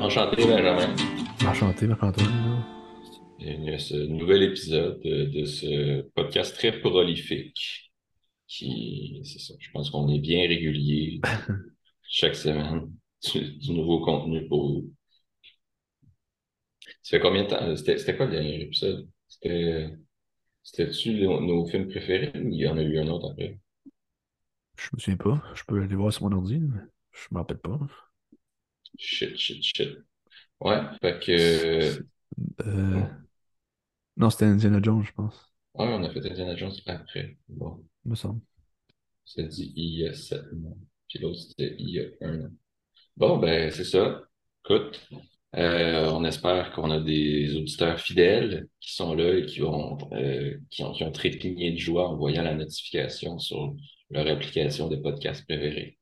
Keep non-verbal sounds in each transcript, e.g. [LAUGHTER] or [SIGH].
Enchanté, Benjamin. Enchanté, Marc-Antoine. Ce nouvel épisode de, de ce podcast très prolifique qui, c'est ça, je pense qu'on est bien régulier [LAUGHS] chaque semaine du, du nouveau contenu pour vous. Ça fait combien de temps? C'était c'était quoi le dernier épisode? C'était, c'était-tu nos, nos films préférés ou il y en a eu un autre après? Je me souviens pas. Je peux aller voir sur mon ordi, mais je me rappelle pas. Shit, shit, shit. Ouais, fait que, Euh, Non, c'était Indiana Jones, je pense. ouais, on a fait Indiana Jones après. Bon, Me semble. c'est dit il y a sept mois. Puis l'autre, c'était il y a un an. Bon, ben, c'est ça. Écoute, euh, on espère qu'on a des auditeurs fidèles qui sont là et qui vont, euh, qui ont, qui ont trépigné de joie en voyant la notification sur leur application de podcast préférée.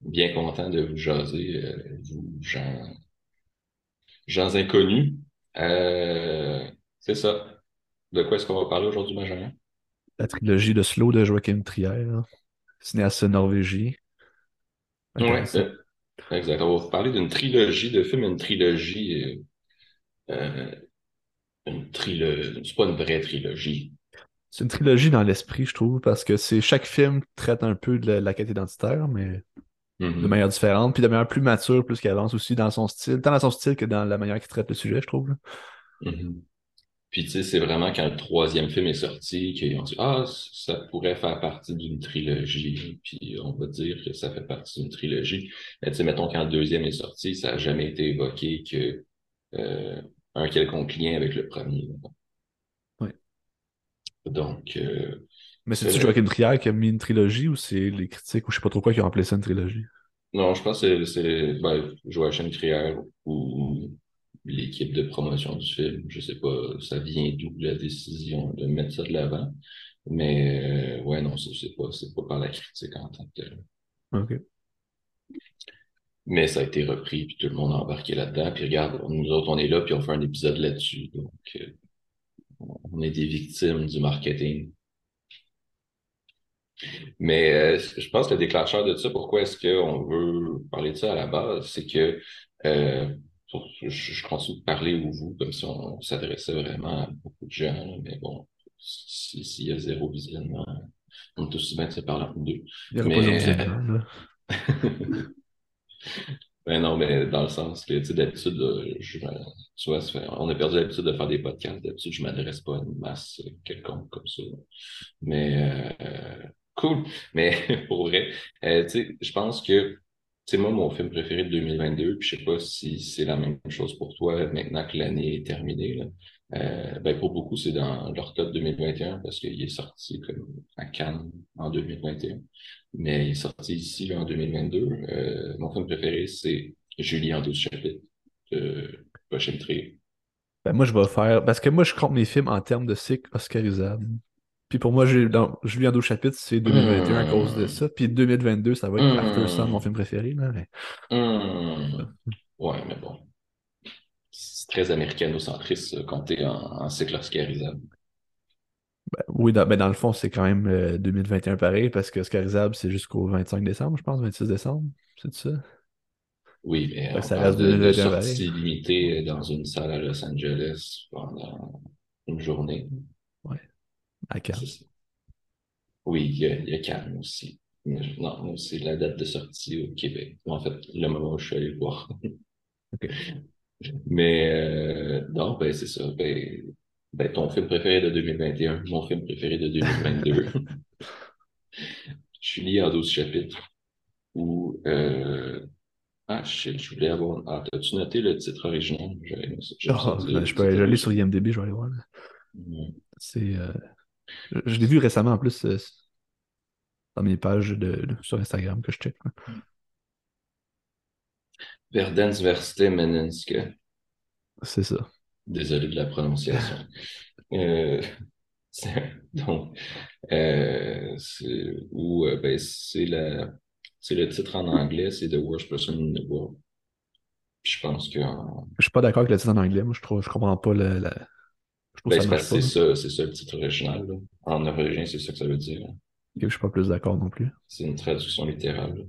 Bien content de vous jaser, euh, vous, gens, gens inconnus. Euh, c'est ça. De quoi est-ce qu'on va parler aujourd'hui, Benjamin? La trilogie de Slow de Joachim Trier. Cinéaste norvégien. Euh, exact. On va vous parler d'une trilogie de films, une trilogie, euh, euh, une trilogie, c'est pas une vraie trilogie. C'est une trilogie dans l'esprit, je trouve, parce que c'est chaque film traite un peu de la, la quête identitaire, mais de Mhm. manière différente, puis de manière plus mature, plus qu'elle avance aussi dans son style, tant dans son style que dans la manière qu'il traite le sujet, je trouve. Puis tu sais, c'est vraiment quand le troisième film est sorti qu'ils ont dit Ah, ça pourrait faire partie d'une trilogie. Puis on va dire que ça fait partie d'une trilogie. Mais tu sais, mettons quand le deuxième est sorti, ça n'a jamais été évoqué que euh, un quelconque lien avec le premier. Ouais. Donc, euh, Mais c'est c'est-tu Joachim Trier qui a mis une trilogie ou c'est les critiques ou je sais pas trop quoi qui ont appelé ça une trilogie? non, je pense que c'est c'est, ben, Joachim Trier ou l'équipe de promotion du film. Je sais pas, ça vient d'où la décision de mettre ça de l'avant. Mais euh, ouais, non, c'est pas, pas par la critique en tant que tel. Ok. Mais ça a été repris, puis tout le monde a embarqué là-dedans. Puis regarde, nous autres, on est là, puis on fait un épisode là-dessus. Donc, euh, on est des victimes du marketing. Mais euh, je pense que le déclencheur de ça, pourquoi est-ce qu'on veut parler de ça à la base, c'est que euh, pour- je, je continue de parler au vous comme si on s'adressait vraiment à beaucoup de gens, mais bon, si- s'il y a zéro visionnement, on est aussi bien de se parler entre deux. Il aura Mais- pas de. Ben [LAUGHS] non, mais dans le sens que, tu sais, d'habitude, là, je, tu vois, ça fait- on a perdu l'habitude de faire des podcasts. D'habitude, je m'adresse pas à une masse euh, quelconque comme ça. Mais, euh, cool. Mais [LAUGHS] pour vrai, euh, tu sais, je pense que, sais, moi, mon film préféré de 2022, puis je sais pas si c'est la même chose pour toi maintenant que l'année est terminée, là. Euh, ben pour beaucoup, c'est dans leur top 2021 parce qu'il est sorti comme à Cannes en 2021. Mais il est sorti ici en 2022. Euh, mon film préféré, c'est Julie en 12 chapitres de Joachim Trier. Ben, moi, je vais faire. Parce que moi, je compte mes films en termes de cycle oscarisable. Puis pour moi, j'ai dans Julien 12 chapitres, c'est 2021 à cause de ça. Puis 2022, ça va être Hmm. After Sun, mon film préféré. Là, mais- Hum. Ouais, mais bon. C'est très américano-centriste, compter en, en cycle oscarisable. ben, oui, dans, ben, dans le fond, c'est quand même euh, 2021 pareil, parce que oscarisable, c'est jusqu'au 25 décembre, je pense, 26 décembre. C'est ça? Oui, mais ça reste de, de 2021 pareil. sorties limitées dans une salle à Los Angeles pendant une journée. À Cannes. Oui, il y a, il y a Cannes aussi. Je- non, c'est la date de sortie au Québec. En fait, le moment où je suis allé le voir. [LAUGHS] Mais euh, non, ben c'est ça. Ben, ben, ton film préféré de 2021, mon film préféré de 2022. [LAUGHS] Julie en 12 chapitres. Ou euh, ah shit, je voulais avoir. Ah, t'as-tu noté le titre original? Dire ben, je peux aller je vais aller sur. IMDb, je vais aller voir. C'est, euh, je, je l'ai vu récemment en plus euh, dans mes pages de, de- sur Instagram que je check. là. Verdensverste Menenske. C'est ça. Désolé de la prononciation. Euh, donc, euh, c'est, euh, ben, c'est la, C'est le titre en anglais, c'est The Worst Person in the World. je pense que. Je suis pas d'accord avec le titre en anglais. Moi, je trouve, je comprends pas le. Ben, c'est ça, c'est ça le titre original. En norvégien, c'est ça que ça veut dire. Je suis pas plus d'accord non plus. C'est une traduction littérale.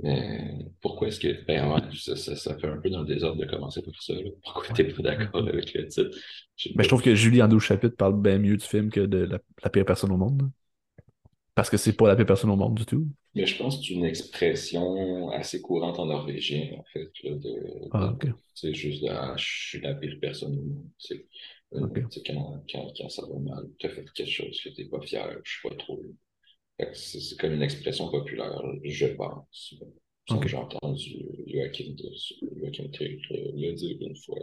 Mais pourquoi est-ce que. Ben ouais, ça, ça, fait un peu dans le désordre de commencer par ça. Pourquoi t'es pas d'accord avec le titre? Je, ben, je trouve que Julie en 12 chapitres parle bien mieux du film que de la, pire personne au monde. Parce que c'est pas la pire personne au monde du tout. Mais je pense que c'est une expression assez courante en norvégien, en fait. de, ah, ok. C'est juste de ah, je suis la pire personne au monde. C'est euh, quand, quand, quand, ça va mal, tu as fait quelque chose que t'es pas fier, je suis pas trop. C'est comme une expression populaire, je pense. J'ai entendu Joachim, Joachim le dire une fois.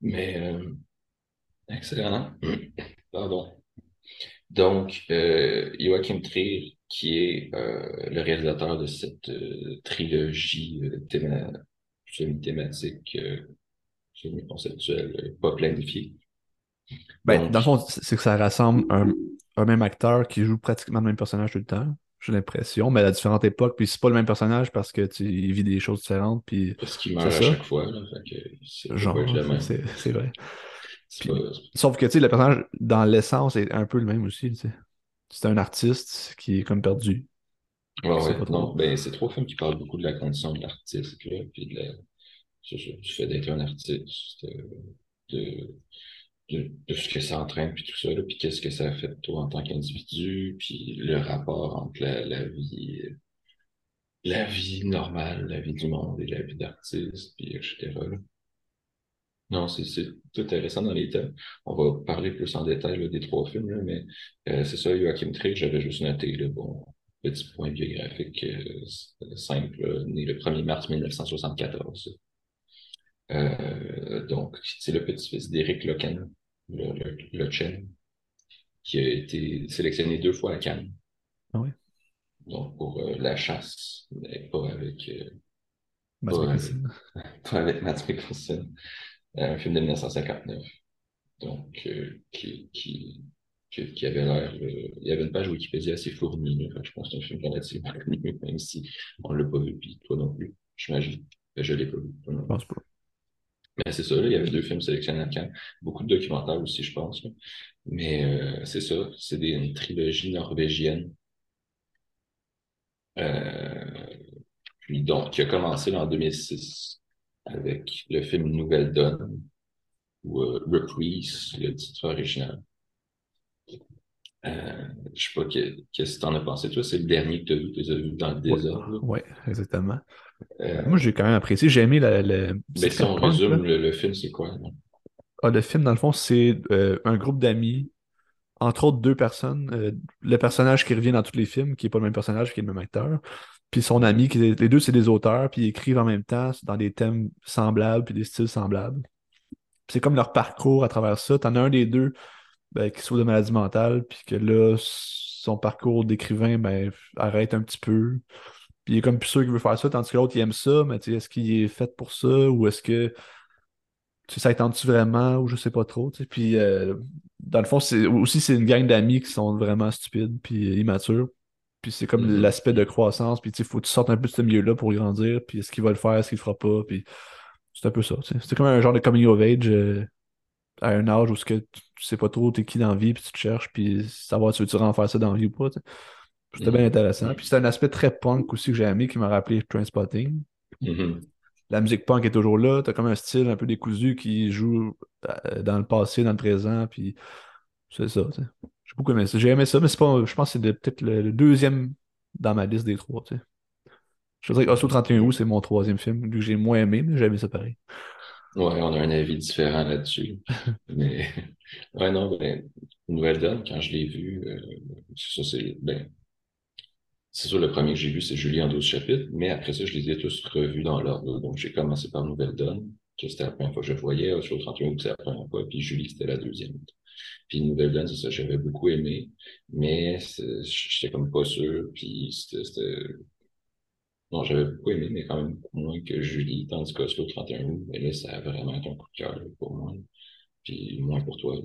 Mais, euh, excellent. [COUGHS] Pardon. Donc, euh, Joachim Trier, qui est euh, le réalisateur de cette trilogie semi-thématique, semi-conceptuelle, pas planifiée. Ben, dans le fond, c'est que ça rassemble un, un même acteur qui joue pratiquement le même personnage tout le temps. J'ai l'impression, mais à différentes époques. Puis c'est pas le même personnage parce que tu vis des choses différentes. Puis parce qu'il meurt à chaque fois. Là, Genre, c'est vrai. sauf que tu sais, le personnage, dans l'essence, est un peu le même aussi. C'est un artiste qui est comme perdu. Ouais, ouais, non, ben, c'est trois films qui parlent beaucoup de la condition de l'artiste, puis de la, du fait d'être un artiste, de, de, ce que ça entraîne, puis tout ça, puis qu'est-ce que ça fait de toi en tant qu'individu, puis le rapport entre la, vie la vie normale, la vie du monde et la vie d'artiste, puis etc. Non, c'est tout intéressant dans les thèmes. On va parler plus en détail des trois films, mais euh, c'est ça, Joachim Trick, j'avais juste noté le bon petit point biographique euh, simple, né le 1er mars 1974. Euh, donc, c'est le petit-fils d'Éric le, le, Chen, qui a été sélectionné deux fois à Cannes. Ah oui. Donc, pour euh, La Chasse, mais pas avec. Euh, Matt pas, avec [LAUGHS] pas avec Matt Mikkelsen. un film de 1959. Donc, qui, qui, qui, avait l'air. il y avait une page Wikipédia assez fournie. je pense que c'est un film relativement [LAUGHS] connu, même si on ne l'a pas vu, puis toi non plus. J'imagine. Je ne l'ai pas vu. Je pense pas. Mais c'est ça, il y avait deux films sélectionnés à Cannes. Beaucoup de documentaires aussi, je pense. Mais euh, c'est ça, c'est des, une trilogie norvégienne. Euh, puis donc, qui a commencé en 2006 avec le film Nouvelle Donne, ou euh, Reprise, le titre original. Euh, je sais pas qu'est-ce que tu en as pensé. Toi, c'est le dernier que tu as vu, tu as vu dans le désordre. Oui, exactement. Euh, Moi, j'ai quand même apprécié. J'ai aimé le. le... Mais si on résume, le, film, c'est quoi? Ah, le film, dans le fond, c'est euh, un groupe d'amis, entre autres deux personnes. Euh, le personnage qui revient dans tous les films, qui n'est pas le même personnage, qui est le même acteur. Puis son ami, qui les deux, c'est des auteurs, puis ils écrivent en même temps dans des thèmes semblables, puis des styles semblables. C'est comme leur parcours à travers ça. T'en as un des deux ben, qui souffre de maladie mentale, puis que là, son parcours d'écrivain ben, arrête un petit peu. Puis il est comme plus sûr qu'il veut faire ça, tandis que l'autre, il aime ça, mais est-ce qu'il est fait pour ça ou est-ce que tu ça tu vraiment ou je sais pas trop. Puis euh, dans le fond, c'est aussi c'est une gang d'amis qui sont vraiment stupides puis immatures. Puis c'est comme mm-hmm. l'aspect de croissance. Puis il faut que tu sortes un peu de ce milieu-là pour grandir. Puis est-ce qu'il va le faire, est-ce qu'il le fera pas. Puis c'est un peu ça. C'est comme un genre de coming of age euh, à un âge où que tu sais pas trop t'es qui dans la vie, puis tu te cherches, puis savoir si tu veux faire ça dans la vie ou pas. C'était bien intéressant. Puis c'est un aspect très punk aussi que j'ai aimé qui m'a rappelé Trainspotting. Mm-hmm. La musique punk est toujours là. T'as comme un style un peu décousu qui joue euh, dans le passé, dans le présent. Puis c'est ça. J'ai beaucoup aimé ça. J'ai aimé ça, mais c'est pas. Je pense que c'est peut-être le, deuxième dans ma liste des trois. Je dirais que Oslo 31 août, c'est mon troisième film, que j'ai moins aimé, mais j'ai aimé ça pareil. Ouais, on a un avis différent là-dessus. [LAUGHS] mais ouais, non, ben, Nouvelle Donne, quand je l'ai vu, euh, ça, c'est ben, c'est sûr, le premier que j'ai vu, c'est Julie en 12 chapitres, mais après ça, je les ai tous revus dans l'ordre. Donc, j'ai commencé par Nouvelle Donne, que c'était la première fois que je voyais, sur le 31 août, c'est la première fois, puis Julie, c'était la deuxième. Puis Nouvelle Donne, c'est ça, j'avais beaucoup aimé, mais j'étais comme pas sûr, puis c'était... Non, j'avais beaucoup aimé, mais quand même moins que Julie, tandis que le 31 août, mais là, ça a vraiment été un coup de cœur pour moi, puis moins pour toi.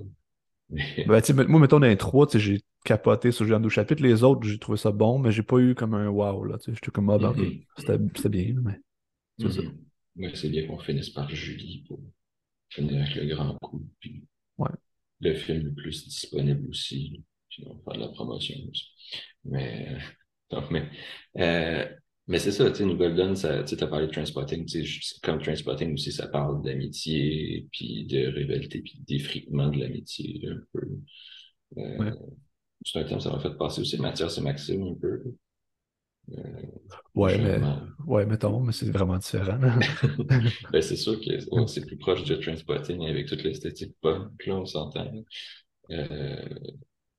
[LAUGHS] Ben, moi, mettons, dans les trois, j'ai capoté sur Julien chapitre. Les autres, j'ai trouvé ça bon, mais j'ai pas eu comme un wow, là. J'étais comme, ah, ben, Mhm. c'était bien, mais. Mhm. Ouais, c'est bien qu'on finisse par Julie pour finir avec le grand coup. Puis Ouais. le film le plus disponible aussi. Puis on va faire de la promotion aussi. Mais, [LAUGHS] donc, mais, euh, mais c'est ça, tu sais, New Golden, tu t'as parlé de je- comme Transpotting aussi, ça parle d'amitié, puis de rivalité, puis d'effritement de l'amitié, un peu. Euh, Ouais. C'est un thème, ça m'a fait passer aussi Mathias et Maxime, un peu. Euh, Ouais, mais, ouais, mettons, mais c'est vraiment différent. [LAUGHS] Ben, c'est sûr que [LAUGHS] ouais, c'est plus proche de Transpotting avec toute l'esthétique punk, là, on s'entend. Euh,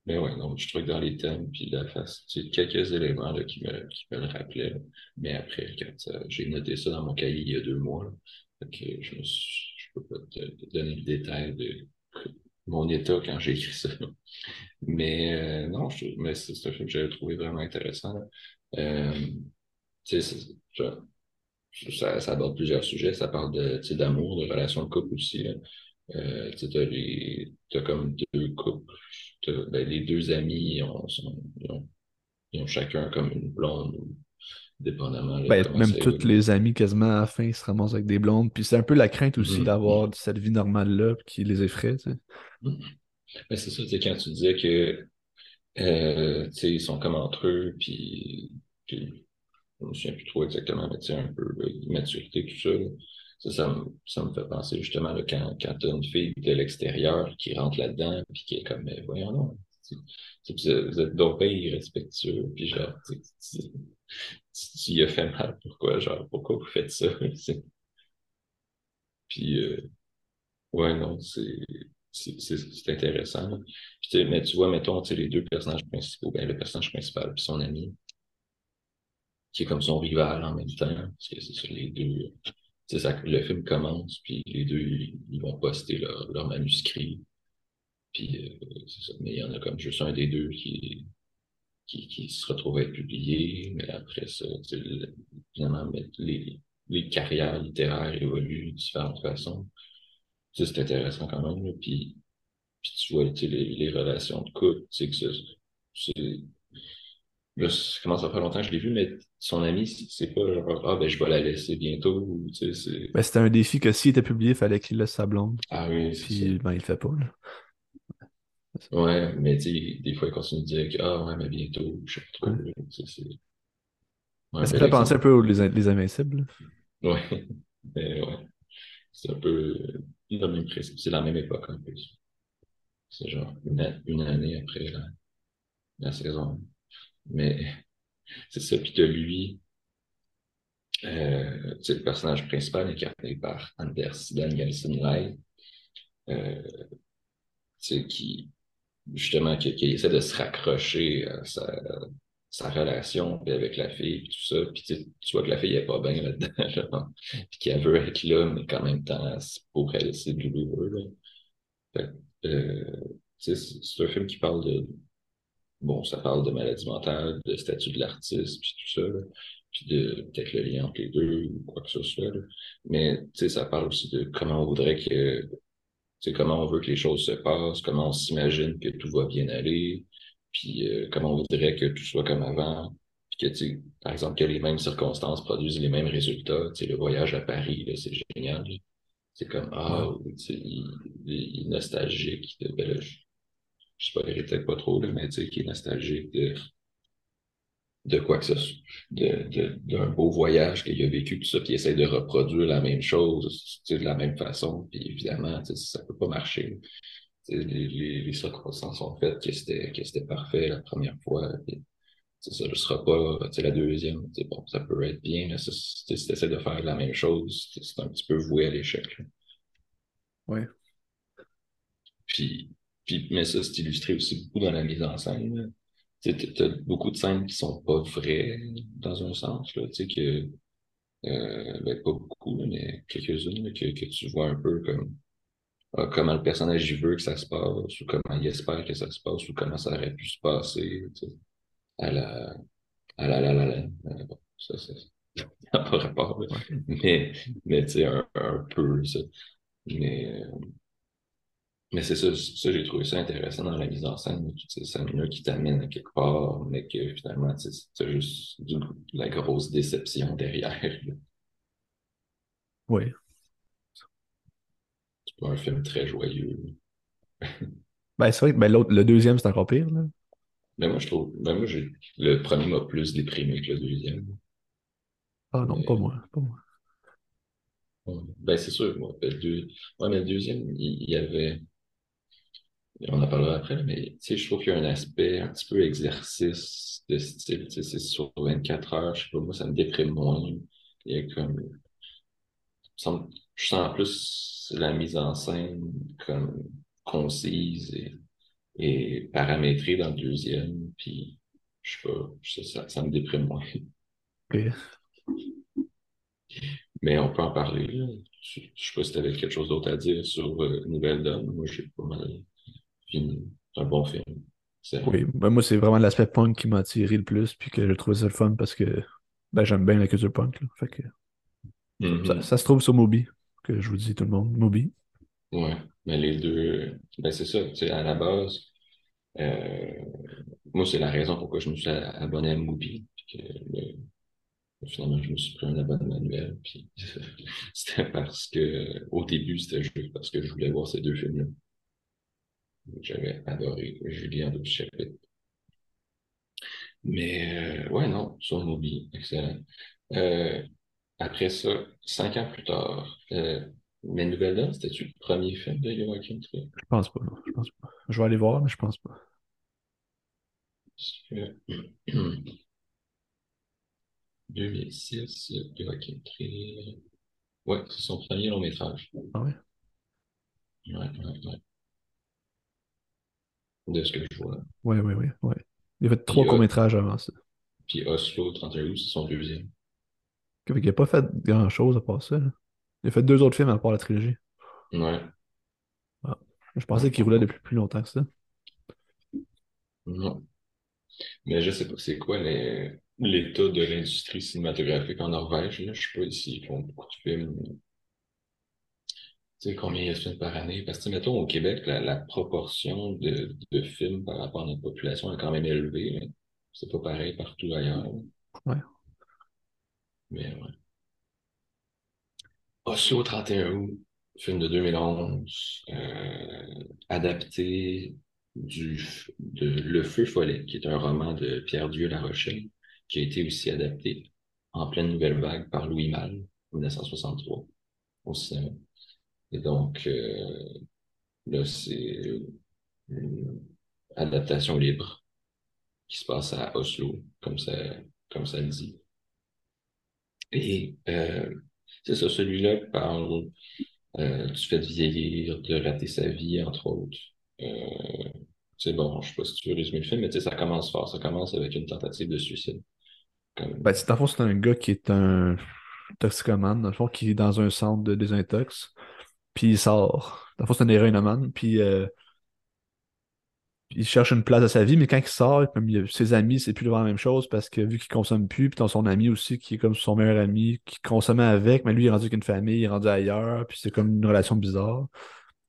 mais ouais, donc je trouve que dans les thèmes, puis la face, c'est quelques éléments là, qui, me, qui me le rappelaient. Mais après, quand j'ai noté ça dans mon cahier il y a deux mois, je je peux pas te, donner le détail de mon état quand j'ai écrit ça. Mais euh, non, mais c'est un film que j'avais trouvé vraiment intéressant. Euh, ça, ça aborde plusieurs sujets. Ça parle de, d'amour, de relations de couple aussi. Euh, tu t'as les, comme deux couples. Ben, les deux amis, ils ont, sont- ils ont, ils ont chacun comme une blonde, ou dépendamment Ben, même évolue. les amis, quasiment à la fin, ils se ramassent avec des blondes. Puis c'est un peu la crainte aussi Mhm. d'avoir cette vie normale-là qui les effraie, tu sais. Mhm. Ben, c'est ça, quand tu disais que, euh, ils sont comme entre eux, puis, puis je me souviens plus trop exactement, mais un peu là, immaturité, tout ça. Ça, ça me, ça me fait penser justement là, quand, quand tu as une fille de l'extérieur qui rentre là-dedans, puis qui est comme, mais voyons non, vous êtes, donc irrespectueux, puis genre, tu, y as fait mal, pourquoi, genre, pourquoi vous faites ça? Puis, euh, ouais, non, c'est, c'est, intéressant. là. Puis, mais tu vois, mettons, les deux personnages principaux, ben, le personnage principal puis son ami, qui est comme son rival en même temps, parce que c'est les deux, ça, le film commence, puis les deux, ils, vont poster leur, leur manuscrit, puis euh, c'est ça, mais il y en a comme juste un des deux qui, qui, qui se retrouve à être publié, mais après ça, finalement, les, les carrières littéraires évoluent de différentes façons. C'est intéressant quand même, puis, puis tu vois, les, les relations de couple, sais, que c'est, Là, ça commence à faire longtemps que je l'ai vu, mais son ami, c'est pas genre, ah, ben, je vais la laisser bientôt, ou, tu sais, Ben, c'était un défi que s'il était publié, il fallait qu'il laisse sa blonde. ah oui, c'est ça. Puis, ben, il le fait pas, là. Ouais, mais tu sais, des fois, il continue de dire que, ah, ouais, mais bientôt, je sais pas trop, Ouais. c'est, ouais, ça fait penser un peu aux les, les Invincibles. là. Ouais, [LAUGHS] mais ouais, c'est un peu euh, le même principe, c'est la même époque, en plus. C'est genre une, une année après la, la saison. Mais c'est ça, puis que lui, euh, sais, le personnage principal incarné par Anders Danielsen Lai, euh, qui, justement, qui, qui essaie de se raccrocher à sa, sa relation avec la fille, puis tout ça, puis tu vois que la fille est pas bien là-dedans, [LAUGHS] puis qu'elle veut être là, mais qu'en même temps, c'est- pour elle, c'est douloureux, là. Euh, c'est c'est un film qui parle de, bon, ça parle de maladie mentale, de statut de l'artiste, puis tout ça, là, puis de peut-être le lien entre les deux, ou quoi que ce soit, là. Mais, tu sais, ça parle aussi de comment on voudrait que, tu sais, comment on veut que les choses se passent, comment on s'imagine que tout va bien aller, puis euh, comment on voudrait que tout soit comme avant, puis que, tu sais, par exemple, que les mêmes circonstances produisent les mêmes résultats. Tu sais, le voyage à Paris, là, c'est génial. C'est comme, ah, il, il est nostalgique. De, ben là, je, je sais pas, peut-être pas trop, là, mais tu sais, qui est nostalgique de, de quoi que ce soit, de, de, d'un beau voyage qu'il a vécu, tout ça, puis il essaie de reproduire la même chose, tu sais, de la même façon, puis évidemment, tu sais, ça peut pas marcher. Tu sais, Les, les, les circonstances sont faites que c'était, que c'était parfait la première fois, puis, ça ne sera pas, tu sais, la deuxième, tu sais, bon, ça peut être bien, mais si tu essaies de faire la même chose, c'est un petit peu voué à l'échec. Ouais. Puis, puis, mais ça, c'est illustré aussi beaucoup dans la mise en scène. Tu t'as beaucoup de scènes qui sont pas vraies, dans un sens, là, tu sais, que, euh, ben, pas beaucoup, mais quelques-unes, que, que tu vois un peu comme, ah, comment le personnage veut que ça se passe, ou comment il espère que ça se passe, ou comment ça aurait pu se passer, tu sais, à la, à la la la la. Euh, bon, ça, ça, ça n'a pas rapport. Mais, mais tu sais, un, un peu, ça. Mais, euh, Mais c'est ça, ça j'ai trouvé ça intéressant dans la mise en scène, toutes ces scènes-là qui t'amènent à quelque part, mais que finalement, tu sais, c'est juste du- la grosse déception derrière. Oui. C'est pas un film très joyeux. [LAUGHS] Ben, c'est vrai que ben, l'autre, le deuxième, c'est encore pire, là. Mais moi, je trouve, ben moi, j'ai, le premier m'a plus déprimé que le deuxième. Ah non, Mais, pas moi. Pas moi. ben, c'est sûr, moi, le deux, ouais, mais le deuxième, il y avait, on en parlera après, mais, je trouve qu'il y a un aspect un petit peu exercice de style, c'est sur 24 heures, je sais pas, moi, ça me déprime moins. Il y a comme, semble- je sens plus la mise en scène comme concise et, et paramétrée dans le deuxième, puis je sais pas, ça, ça me déprime moins. Mais on peut en parler, là. Je, sais pas si tu avais quelque chose d'autre à dire sur euh, Nouvelle Donne. Moi, j'ai pas mal C'est un bon film. Oui, ben, moi, c'est vraiment l'aspect punk qui m'a attiré le plus, puis que je trouvais ça le fun parce que ben, j'aime bien la culture punk, là. Fait que ça, Mhm. ça se trouve sur Moby, que je vous dis tout le monde, Moby. Ouais, mais les deux, ben c'est ça, tu sais, à la base, euh, moi, c'est la raison pourquoi je me suis abonné à Mubi, puis que le- finalement, je me suis pris un abonnement annuel, puis [LAUGHS] c'était parce que, au début, c'était juste parce que je voulais voir ces deux films-là. J'avais adoré Julie en deux chapitres. Mais, euh, ouais, non, sur Mubi, excellent. Euh, après ça, cinq ans plus tard, euh, Mais Nouvelle Donne, c'était-tu le premier film de Joachim Trier? Je pense pas, non, je pense pas. Je vais aller voir, mais je pense pas. Que 2006, Joachim Trier. Ouais, c'est son premier long métrage. Ah ouais? Ouais, ouais, ouais. De ce que je vois. Ouais, ouais, ouais, ouais. Il a fait trois euh, courts-métrages avant ça. Puis Oslo, 31 août, c'est son deuxième. Fait qu'il a pas fait grand-chose à part ça. là. Il a fait deux autres films à part la trilogie. Ouais. Ah. Je pensais qu'il roulait depuis plus longtemps que ça. Non. Mais je sais pas c'est quoi les- l'état de l'industrie cinématographique en Norvège. Là? Je sais pas ici, ils font beaucoup de films. Tu sais, combien il y a de films par année? Parce que, mettons, au Québec, la, la proportion de, de films par rapport à notre population est quand même élevée. C'est pas pareil partout ailleurs. Ouais. Mais ouais. Oslo 31 août, film de 2011, euh, adapté du, de Le Feu follet, qui est un roman de Pierre-Dieu La Rochelle, qui a été aussi adapté en pleine nouvelle vague par Louis Malle, 1963, au cinéma. Et donc, euh, là, c'est une adaptation libre qui se passe à Oslo, comme ça, comme ça le dit. Et euh, c'est ça, celui-là parle euh, du fait de vieillir, de rater sa vie, entre autres. Euh, c'est bon, je sais pas si tu veux résumer le film, mais ça commence fort. Ça commence avec une tentative de suicide. Ben, c'est un gars qui est un toxicomane, dans le fond, qui est dans un centre de désintox. Puis il sort. Dans le c'est un héroïnomane. Puis euh, il cherche une place à sa vie, mais quand il sort, comme ses amis, c'est plus vraiment la même chose parce que vu qu'il consomme plus, puis dans son ami aussi, qui est comme son meilleur ami, qui consommait avec, mais lui, il est rendu avec une famille, il est rendu ailleurs, puis c'est comme une relation bizarre.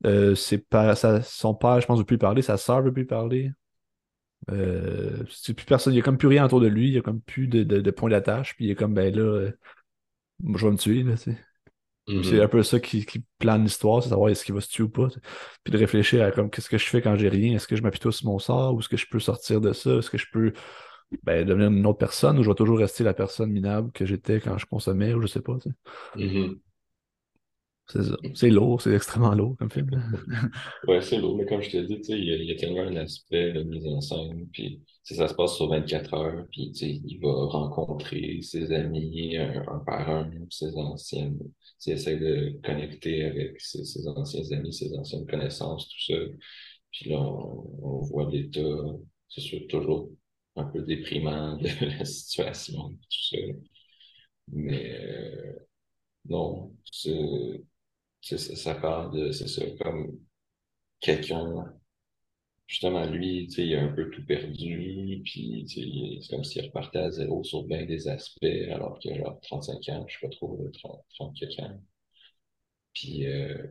Euh, son père, je pense, veut plus parler, sa sœur veut plus parler. Euh, plus personne, il n'y a comme plus rien autour de lui, il n'y a comme plus de, points d'attache, puis il est comme, ben là, euh, je vais me tuer, là, tu sais. C'est un peu ça qui, qui plane l'histoire, c'est savoir est-ce qu'il va se tuer ou pas. Puis de réfléchir à comme qu'est-ce que je fais quand j'ai rien, est-ce que je m'appuie sur mon sort, ou est-ce que je peux sortir de ça, est-ce que je peux ben, devenir une autre personne, ou je vais toujours rester la personne minable que j'étais quand je consommais, ou je sais pas. sais. C'est lourd, c'est extrêmement lourd comme film. [LAUGHS] Ouais, c'est lourd, mais comme je te dis, il y a, il y a tellement un aspect de mise en scène, puis ça se passe sur 24 heures, puis il va rencontrer ses amis un, un par un, ses anciennes, il essaie de connecter avec ses, ses anciens amis, ses anciennes connaissances, tout ça. Puis là, on, on voit l'état, c'est sûr, toujours un peu déprimant [LAUGHS] de la situation, tout ça. Mais euh, non, c'est, ça, ça parle de, c'est ça, comme quelqu'un, justement, lui, tu sais, il a un peu tout perdu, puis, tu sais, c'est comme s'il repartait à zéro sur bien des aspects, alors qu'il a genre 35 ans, je sais pas trop, 30, 30 quelques ans. Puis, euh,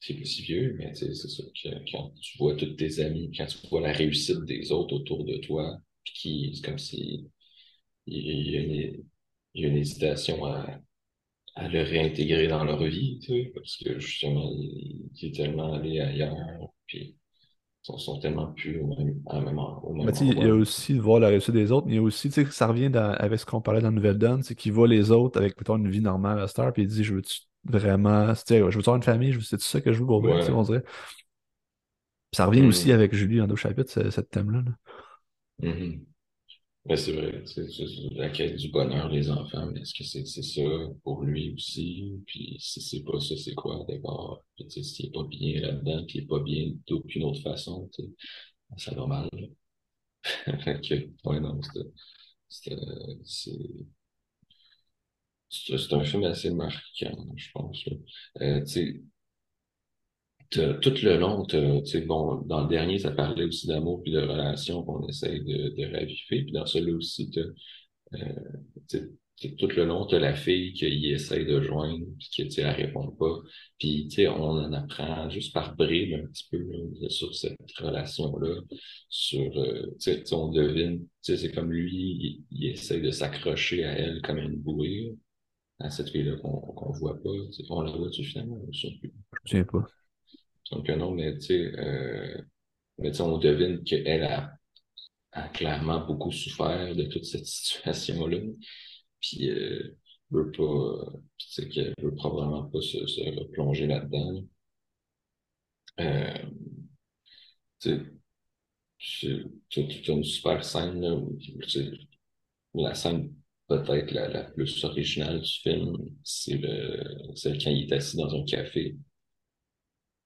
c'est si vieux, mais c'est ça. Que, quand tu vois tous tes amis, quand tu vois la réussite des autres autour de toi, puis qui, c'est comme si il y il y a une hésitation à, à le réintégrer dans leur vie, tu sais, parce que justement, il, il est tellement allé ailleurs, puis sont, sont tellement plus au même, à même au même Mais tu sais, il y a aussi de voir la réussite des autres, mais il y a aussi, tu sais, ça revient dans- avec ce qu'on parlait dans Nouvelle Donne, c'est qu'il voit les autres avec, mettons, une vie normale à cette heure, puis il dit, je veux vraiment, tu sais, je veux avoir une famille, c'est ça que je veux pour vrai, tu sais, on Ouais. dirait. Puis ça revient aussi Mhm. avec Julie en deux chapitres, ce, ce thème-là. là. Mhm. Mais c'est vrai, c'est la quête du bonheur des enfants, mais est-ce que c'est c'est ça pour lui aussi? Puis si c'est pas ça, c'est quoi? D'abord? Puis, s'il est pas bien là-dedans, puis il est pas bien d'aucune autre façon, tu sais, ça mal. là. [LAUGHS] Fait que, ouais, non, c'est un film assez marquant, je pense. Euh, tu sais, tout le long, tu bon, dans le dernier, ça parlait aussi d'amour puis de relations qu'on essaye de, de raviver, puis dans celui-là aussi, Euh, tu tout le long, tu as la fille qui essaye de joindre, puis que, tu elle répond pas. Puis, tu on en apprend juste par bribes un petit peu là, sur cette relation-là, sur, euh, tu on devine, tu c'est comme lui, il, il essaye de s'accrocher à elle comme une bouée, à cette fille-là qu'on qu'on voit pas. On la voit-tu finalement? Je. Je me souviens pas. Donc, non, mais tu sais, euh, mais tu sais, on devine qu'elle a, clairement beaucoup souffert de toute cette [LAUGHS] situation-là. Puis, euh, veut pas, euh, tu qu'elle veut probablement pas se, se replonger là-dedans. Euh, tu une super scène, là, la scène peut-être la, la plus originale du film, c'est le, celle quand il est assis dans un café,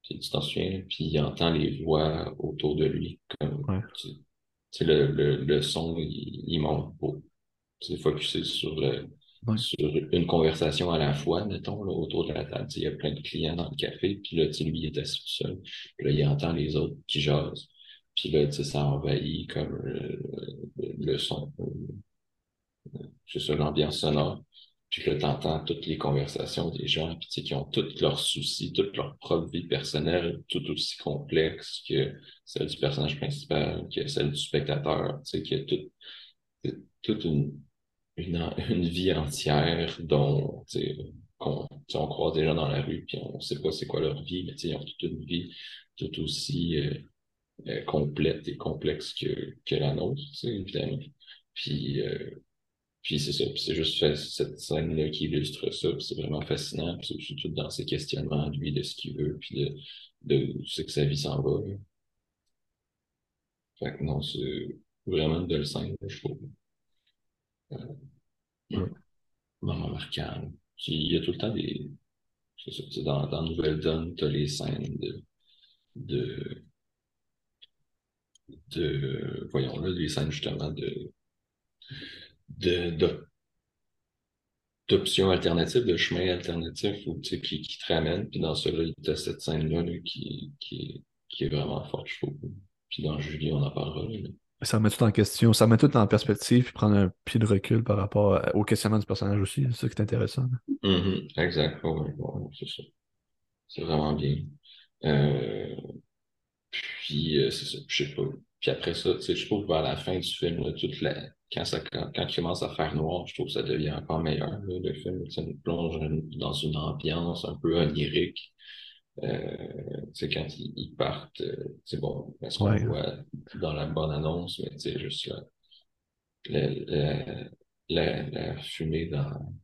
puis tu t'en souviens, puis il entend les voix autour de lui, comme, Ouais. tu tu sais, le, le, le son, il, il monte pour, c'est focusé sur, euh, Ouais. sur une conversation à la fois, mettons, là, autour de la table. Tu sais, Il y a plein de clients dans le café, puis là, tu sais, lui, il est assis tout seul. Puis là, il entend les autres qui jasent. Puis là, tu sais, ça envahit comme euh, le, le son, euh, c'est ça, l'ambiance sonore. Puis là, t'entends toutes les conversations des gens, puis tu qui ont tous leurs soucis, toute leur propre vie personnelle, tout aussi complexe que celle du personnage principal, que celle du spectateur, tu sais, qu'il y a tout, toute une, une, vie entière dont, tu sais, tu sais, on croise des gens dans la rue, puis on sait pas c'est quoi leur vie, mais tu ils ont toute une vie tout aussi euh, euh, complète et complexe que, que la nôtre, tu évidemment. Puis, euh, puis c'est ça, puis c'est juste cette scène-là qui illustre ça, puis c'est vraiment fascinant, puis c'est tout dans ses questionnements, lui, de ce qu'il veut, puis de, de où c'est que sa vie s'en va. là. Fait que non, c'est vraiment une belle scène, je trouve. Vraiment marquant. Puis il y a tout le temps des. C'est ça, tu sais, dans, dans Nouvelle Donne, t'as les scènes de, de, de, voyons là, les scènes justement de, de, de- d'options alternatives, de chemins alternatifs ou, tu qui, qui te ramènent. Puis dans cela, il y a cette scène-là là, qui, qui, est- qui est vraiment forte, je trouve. Puis dans Julie, on en parlera. là. Ça remet tout en question, ça remet tout en perspective, puis prendre un pied de recul par rapport au questionnement du personnage aussi. C'est ça qui est intéressant. là. Mhm, exact, ouais, ouais, ouais, c'est ça. C'est vraiment bien. Euh, Puis, euh, c'est ça, je sais pas. Puis après ça, tu sais, je trouve vers la fin du film, là, toute la... quand, ça, quand, quand il commence à faire noir, je trouve que ça devient encore meilleur, là, le film. Ça nous plonge dans une ambiance un peu onirique. Euh, quand ils, ils partent, euh, c'est bon, ce qu'on Ouais. voit dans la bonne annonce, mais tu sais, juste la, la, la, la, la fumée dans,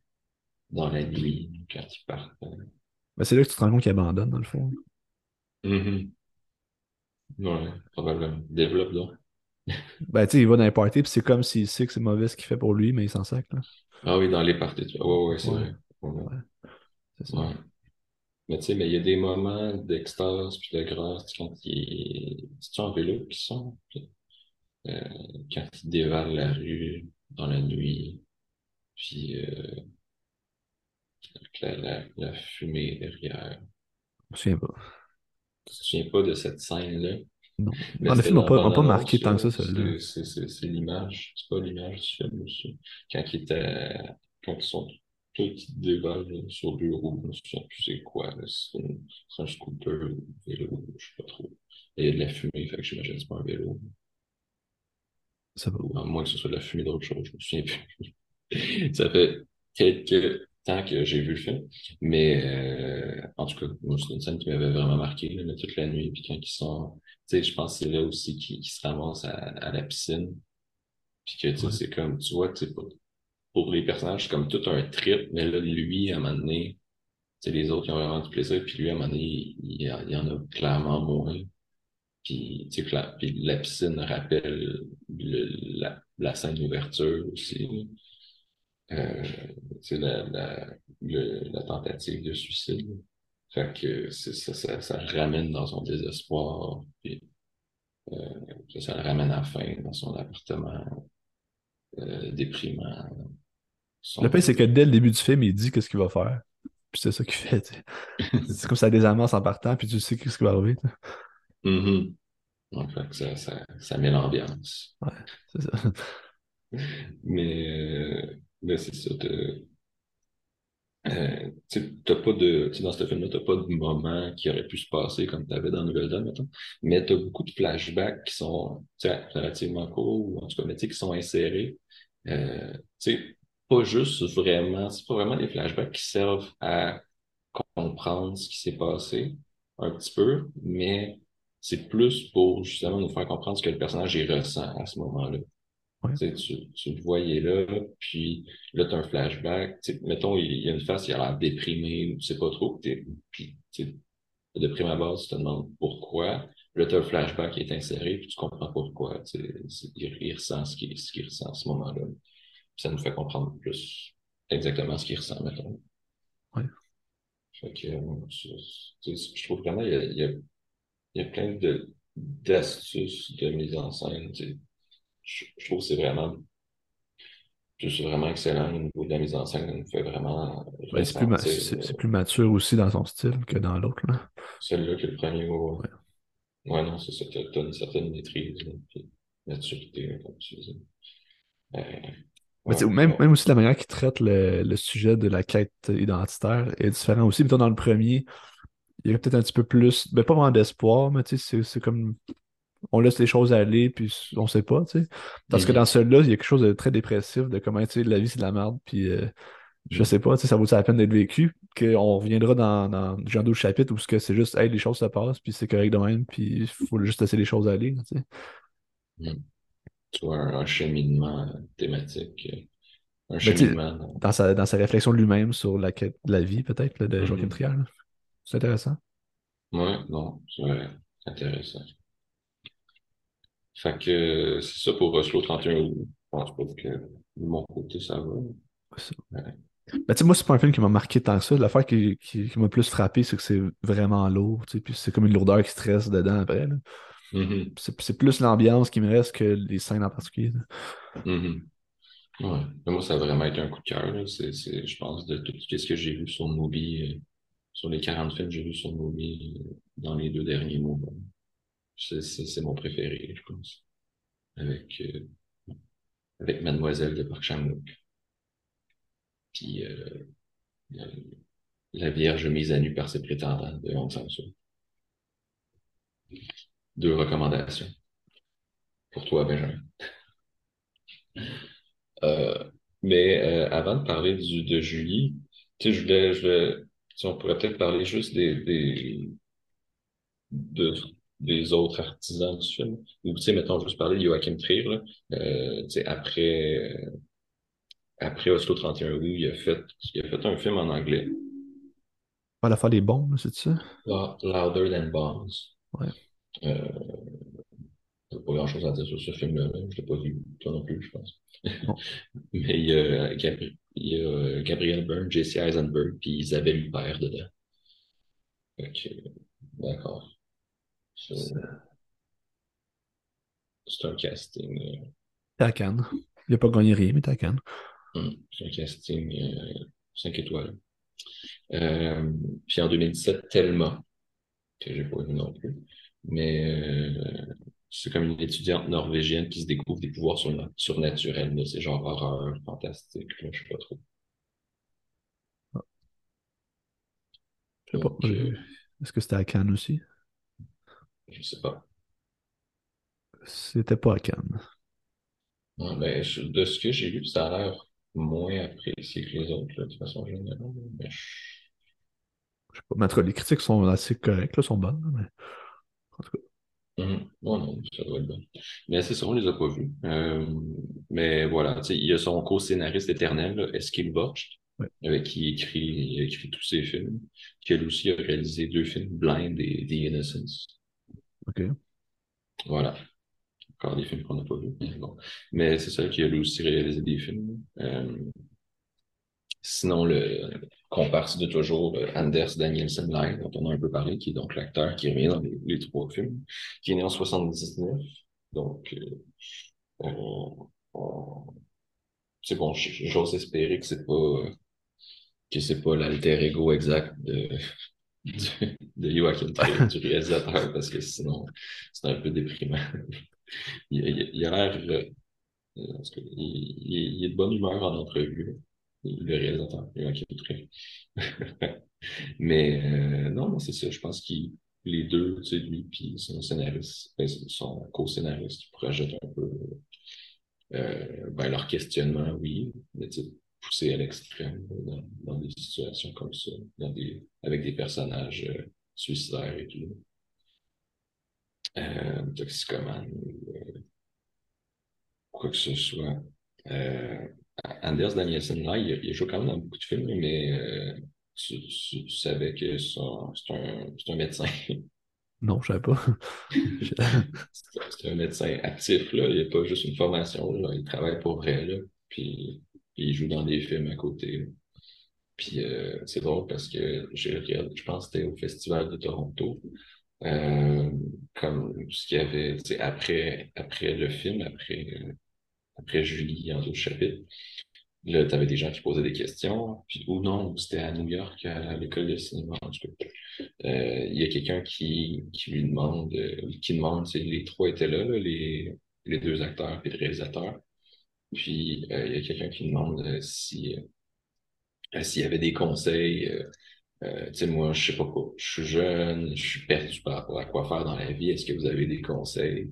dans la nuit, quand ils partent. euh. Mais c'est là que tu te rends compte qu'il abandonne, dans le fond. Mhm. Ouais, probablement. Développe donc. Ben, tu sais, il va dans les parties, puis c'est comme s'il sait que c'est mauvais ce qu'il fait pour lui, mais il s'en sac, là. Ah oui, dans les parties. tu vois. Ouais, ouais, c'est Ouais. vrai. Ouais, c'est ça. ouais. Mais tu sais, mais il y a des moments d'extase puis de grâce tu quand il est... En vélo qui sont? Euh, quand il dévale la rue dans la nuit, puis euh, avec la, la, la fumée derrière. Je me souviens pas. Je me souviens pas de cette scène-là, Non. mais Non, le c'était film n'a pas, marqué tant que ça, là. celui-là. C'est c'est- c'est- c'est l'image, c'est pas l'image du film aussi. Quand il était, quand ils sont qui dévale sur deux roues. Je me souviens plus c'est quoi. C'est un scooter ou un vélo, je sais pas trop. Et il y a de la fumée, fait que j'imagine que c'est pas un vélo. Ça va. À moins que ce soit de la fumée d'autre chose, je me souviens plus. [LAUGHS] Ça fait quelques temps que j'ai vu le film. Mais euh, en tout cas, c'est une scène qui m'avait vraiment marqué, là, toute la nuit. Puis quand ils sont. Tu sais, je pense que c'est là aussi qu'ils se ramassent à, à, la piscine. Puis que tu sais, Ouais. c'est comme, tu vois, tu sais, pour, pour les personnages, c'est comme tout un trip, mais là, lui, à un moment donné, tu sais, les autres, ils ont vraiment du plaisir, puis lui, à un moment donné, il, il y en a clairement moins. Puis, tu sais, la, puis la piscine rappelle le, la, la scène d'ouverture aussi. Euh, c'est la, la, le- la tentative de suicide. Fait que ça, ça, ramène dans son désespoir, puis euh, ça, ça le ramène à la fin dans son appartement euh, déprimant. Le pire, c'est que dès le début du film, il dit qu'est-ce qu'il va faire. Puis c'est ça qu'il fait. [LAUGHS] C'est comme ça désamorce en partant, puis tu sais qu'est-ce qui va arriver. Mhm. Fait que ça, met l'ambiance. Ouais, c'est ça. [LAUGHS] Mais, mais c'est ça. t'as- Euh, tu pas de, tu dans ce film-là, t'as pas de moment qui aurait pu se passer comme tu avais dans Nouvelle Donne, mettons. Mais t'as beaucoup de flashbacks qui sont, tu relativement courts, ou en tout cas, tu qui sont insérés. Euh, tu pas juste vraiment, c'est pas vraiment des flashbacks qui servent à comprendre ce qui s'est passé, un petit peu, mais c'est plus pour justement nous faire comprendre ce que le personnage y ressent à ce moment-là. Ouais. Tu tu, le voyais là, puis là, tu as un flashback. Mettons, il, il y a une face, il a l'air déprimé, ou tu sais pas trop. Puis, de prime abord, tu te demandes pourquoi. Là, tu as un flashback qui est inséré, puis tu comprends pourquoi. Tu sais, c'est- il, il ressent ce qu'il ressent à ce moment-là. Ça nous fait comprendre plus exactement ce qu'il ressent, mettons. Ouais. Fait que, euh, je trouve vraiment, il y a, il y a, il y a plein d'astuces de mise en scène. Je, je trouve que c'est vraiment c'est vraiment excellent au niveau de la mise en scène. Fait vraiment Ben, c'est plus, euh, plus mature aussi dans son style que dans l'autre. là. celle-là que le premier. Ouais, Ouais. ouais non, c'est ça. T'as t'as une certaine maîtrise, là, puis maturité, comme tu disais. Euh, Mais tu ouais, même, même aussi la manière qu'il traite le, le sujet de la quête identitaire est différent aussi. Mettons, dans le premier, il y a peut-être un petit peu plus, ben pas vraiment d'espoir, mais tu sais, c'est c'est comme on laisse les choses aller, puis on sait pas, tu sais. Parce que Mhm. dans celui-là, il y a quelque chose de très dépressif, de comment, tu sais, la vie c'est de la merde, puis euh, je Mhm. sais pas, tu sais, ça vaut la peine d'être vécu, qu'on reviendra dans, dans genre d'autres chapitres où c'est juste, hey, les choses se passent, puis c'est correct de même, puis il faut juste laisser les choses aller, tu sais. Mhm. Tu vois, un, un cheminement thématique, euh, un Ben, cheminement. dans- dans sa, dans sa réflexion de lui-même sur la quête de la vie, peut-être, de Joachim. Trier. là. C'est intéressant. Ouais, non, c'est intéressant. Fait que c'est ça pour Oslo 31 août. Je pense pas que de mon côté, ça va. Ça. Ouais. Ben, tu sais, moi, c'est pas un film qui m'a marqué tant que ça. L'affaire qui, qui, qui m'a plus frappé, c'est que c'est vraiment lourd, puis c'est comme une lourdeur qui stresse dedans après. Mhm. C'est plus l'ambiance qui me reste que les scènes en particulier. là. Mhm. Ouais. Moi, ça a vraiment été un coup de cœur. C'est, je pense, de tout ce que j'ai vu sur Movie, euh, sur les 40 films que j'ai vus sur Movie euh, dans les deux derniers mois. bon. C'est, mon préféré, je pense. Avec, euh, avec Mademoiselle de Park Chan-wook. Puis euh, la, Vierge mise à nu par ses prétendants de Hong Sang-soo. Deux recommandations pour toi, Benjamin. [LAUGHS] Euh, mais avant de parler du, de Julie, tu sais, je voulais, je on pourrait peut-être parler juste des, des, de- des autres artisans du film. Ou, tu sais, mettons, juste parler de Joachim Trier, là. Euh, tu sais, après, euh, après Oslo 31 août, il a fait, il a fait un film en anglais, Pas l'affaire des bombes, c'est ça? Lou- Louder Than Bombs. Ouais. Euh, pas grand-chose à dire sur ce film-là, là. je l'ai pas vu, toi non plus, je pense. Non. [LAUGHS] Mais il y a, Gabri- il y a Gabriel Byrne, Jesse Eisenberg, puis Isabelle Huppert dedans. Que, d'accord. So, C'est un casting, euh, t'es à Cannes. Il a pas gagné rien, mais t'es à Cannes. hum, c'est un casting euh, 5 étoiles. Euh, puis en 2017, Thelma, que j'ai pas vu non plus. Mais euh, c'est comme une étudiante norvégienne qui se découvre des pouvoirs surna- surnaturels. C'est genre horreur, fantastique, là, je sais pas trop. Je sais pas. Euh, Est-ce que c'était à Cannes aussi? Je sais pas. C'était pas à Cannes. Ben, je- de ce que j'ai lu, ça a l'air moins apprécié que les autres, là, de façon générale. Mais je- Je sais pas. Mais en tout cas, les critiques sont assez correctes, là, sont bonnes. mais... En tout cas, Mhm. Ouais, non, ça doit être bon. Mais c'est ça, on les a pas vus. Euh, mais voilà, il y a son co-scénariste éternel, Eskil ouais. avec qui écrit, il a écrit tous ses films, qui elle aussi a réalisé deux films, Blind et The Innocence. OK. Voilà. Encore des films qu'on n'a pas vus. mais c'est ça qui a lui aussi réalisé des films. Euh, sinon, le comparse de toujours, euh, Anders Danielsen Live, dont on a un peu parlé, qui est donc l'acteur qui revient dans les, trois films, qui est né en 79. Donc, euh, c'est bon, j'ose espérer que c'est pas que c'est pas l'alter ego exact de, de, [LAUGHS] de Joachim du [LAUGHS] réalisateur, parce que sinon, c'est un peu déprimant. [LAUGHS] Il, il- il a l'air, euh, il, est de bonne humeur en entrevue, le réalisateur, Joachim Trier. Mais euh, non, c'est ça, je pense que les deux, tu sais, lui puis son scénariste, ben, son co-scénariste, projettent un peu euh, ben, leur questionnement, oui, mais tu sais, poussé à l'extrême dans, dans des situations comme ça, dans des, avec des personnages euh, suicidaires et tout. Euh, toxicomanes, ou, euh, quoi que ce soit. Euh, Anders Danielsen, là, il, joué quand même dans beaucoup de films, mais tu, tu- tu savais que c'est un, un médecin. [LAUGHS] Non, je savais pas. C'est [LAUGHS] c'est un médecin actif, là. Il n'y a pas juste une formation, là. Il travaille pour vrai, là. Puis il joue dans des films à côté. Puis euh, c'est drôle parce que je pense que c'était au Festival de Toronto. Euh, comme ce qu'il y avait, après, après le film, après, euh, après Julie en d'autres chapitres. Là, tu avais des gens qui posaient des questions, puis, ou non, c'était à New York, à l'école de cinéma, en tout cas. Il y a quelqu'un qui, qui lui demande, qui demande, les trois étaient là, là, les, les deux acteurs et le réalisateur. Puis euh, il y a quelqu'un qui demande euh, si, euh, s'il y avait des conseils. tu sais, moi, je sais pas quoi, je suis jeune, je suis perdu par rapport à quoi faire dans la vie. Est-ce que vous avez des conseils?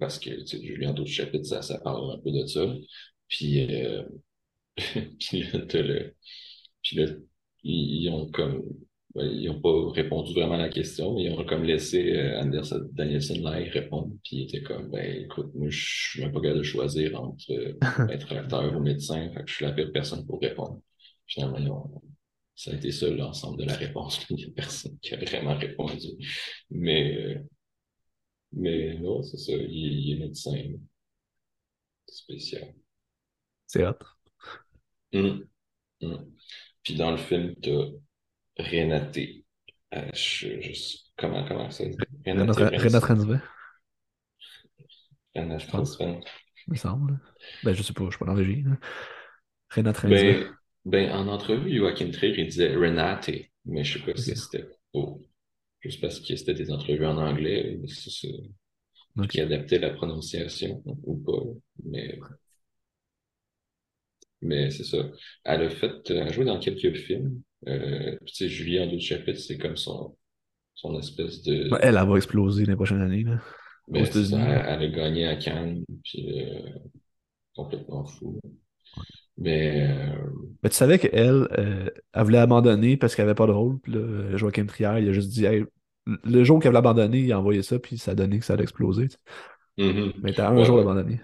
Parce que Julien d'autres chapitres, ça, ça parle un peu de ça. Puis, [LAUGHS] puis là, puis là, ils ont comme, ouais, ils ont pas répondu vraiment à la question, ils ont comme laissé euh, Anders Danielsen là y répondre, puis il était comme, ben écoute, moi je suis même pas capable de choisir entre euh, être [LAUGHS] acteur ou médecin, fait que je suis la pire personne pour répondre. Finalement, ils ont- ça a été ça l'ensemble de la réponse, il y a personne qui a vraiment répondu. Mais, euh, mais non, c'est ça, il, il est médecin spécial. C'est hot. Hum, hum. Puis dans le film, t'as Renaté. Euh, je, je- comment, comment ça Renat Renat je pense. Rensven. il me semble. Ben, je sais pas, je suis pas dans la régie. Renat. Ben, ben, en entrevue, Joachim Trier, il disait Renate, mais je sais pas si c'était oh, juste parce que c'était des entrevues en anglais, si c'est qui adaptait la prononciation ou pas. Mais, mais c'est ça. Elle a fait, elle a joué dans quelques films. Euh, tu sais, Julie en d'autres chapitres, c'est comme son, son espèce de. Ben, elle, elle va exploser les prochaines années. Là. Mais ça, elle, a gagné à Cannes, puis euh, complètement fou. Mais euh, Ben, tu savais qu'elle, euh, elle voulait abandonner parce qu'elle avait pas de rôle. Puis là, Joachim Trier, il a juste dit Hey, le jour qu'elle voulait abandonner, il a envoyé ça, puis ça a donné que ça allait exploser. mhm. Mais t'as un Ouais, jour ouais. d'abandonner.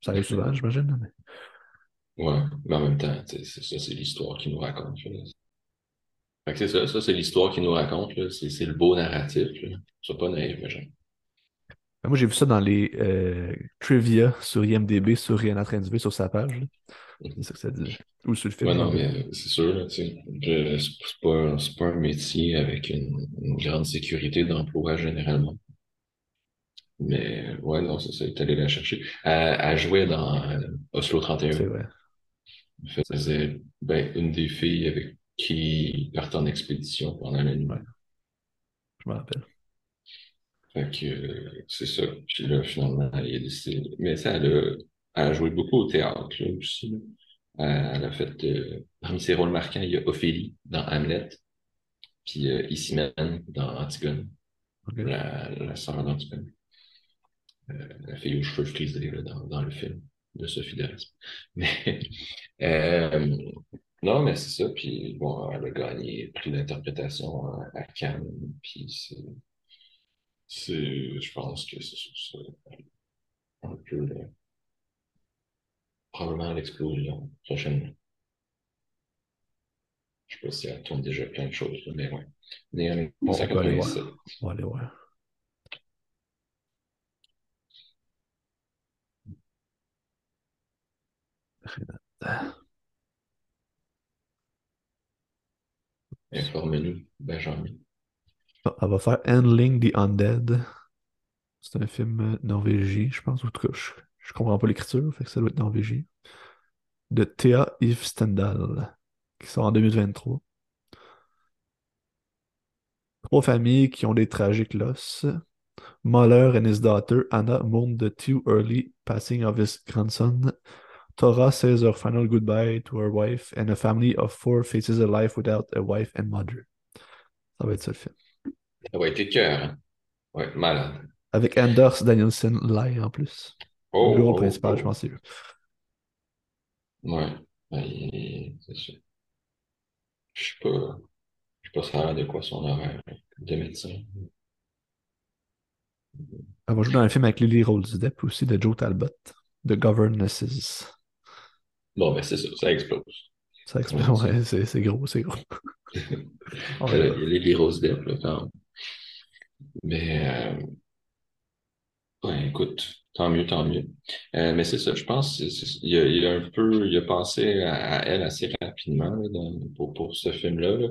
Ça arrive souvent, j'imagine. mais- Ouais, mais en même temps, ça, c'est l'histoire qui nous raconte. C'est ça, ça c'est l'histoire qui nous raconte. C'est le beau narratif, là. Sois pas naïf, mais genre. Moi, j'ai vu ça dans les euh, trivia sur IMDB, sur Rien à sur sa page. là. C'est ça que ça dit. Ou sur le film. Ouais, non, mais c'est sûr, c'est pas, pas un métier avec une, une grande sécurité d'emploi généralement. Mais ouais, non, c'est ça, il est allé la chercher. Elle, elle jouait dans euh, Oslo 31. C'est vrai. Elle faisait ben, une des filles avec qui partent en expédition pendant la nuit. Ouais. Je me rappelle. Fait que euh, c'est ça. Puis là, finalement, a décidé. Mais ça, elle a, elle a joué beaucoup au théâtre là, aussi. là. Elle, a fait, euh, parmi ses rôles marquants, il y a Ophélie dans Hamlet. puis euh, dans Antigone, la, la sœur d'Antigone. Euh, la fille aux cheveux frisés là, dans, dans le film de Sophie Daras. [LAUGHS] Mais euh, non, mais c'est ça. Puis bon, elle a gagné prix d'interprétation à, à Cannes. Puis c'est, c'est, je pense que c'est c'est un peu euh, probablement l'explosion prochainement. Je sais pas si elle tourne déjà plein de choses, mais ouais. Née en On peut aller 1997. voir. On va aller voir. Informe-nous, Benjamin. Ah, Elle va faire Handling the Undead. C'est un film euh, norvégien, je pense. En tout cas, je, je comprends pas l'écriture, fait que ça doit être norvégien. De Thea Yves Stendhal, qui sort en 2023. Trois familles qui ont des tragiques losses. Mahler and his daughter Anna mourn the too early passing of his grandson. Tora says her final goodbye to her wife, and a family of four faces a life without a wife and mother. Ça va être ça le film. Ça va être cœur, hein? Ouais, malade. Avec Anders Danielsen Lai en plus. Oh, le rôle oh, principal, oh. je pense. Ouais. Ouais, c'est ça. Je sais pas. Je sais pas l'air de quoi son horaire de médecin. Elle va jouer dans un film avec Lily Rose Depp aussi, de Joe Talbot, The Governesses. Bon, ben c'est ça, ça explose. Ça explique, ouais, c'est c'est gros, c'est gros. [LAUGHS] Il y a les Rose Depp, là, quand même. Mais, euh, ouais, écoute, tant mieux, tant mieux. Euh, mais c'est ça, je pense, c'est- c'est- il y a, il a un peu, il a pensé à, à elle assez rapidement là, dans- pour, pour ce film-là. là.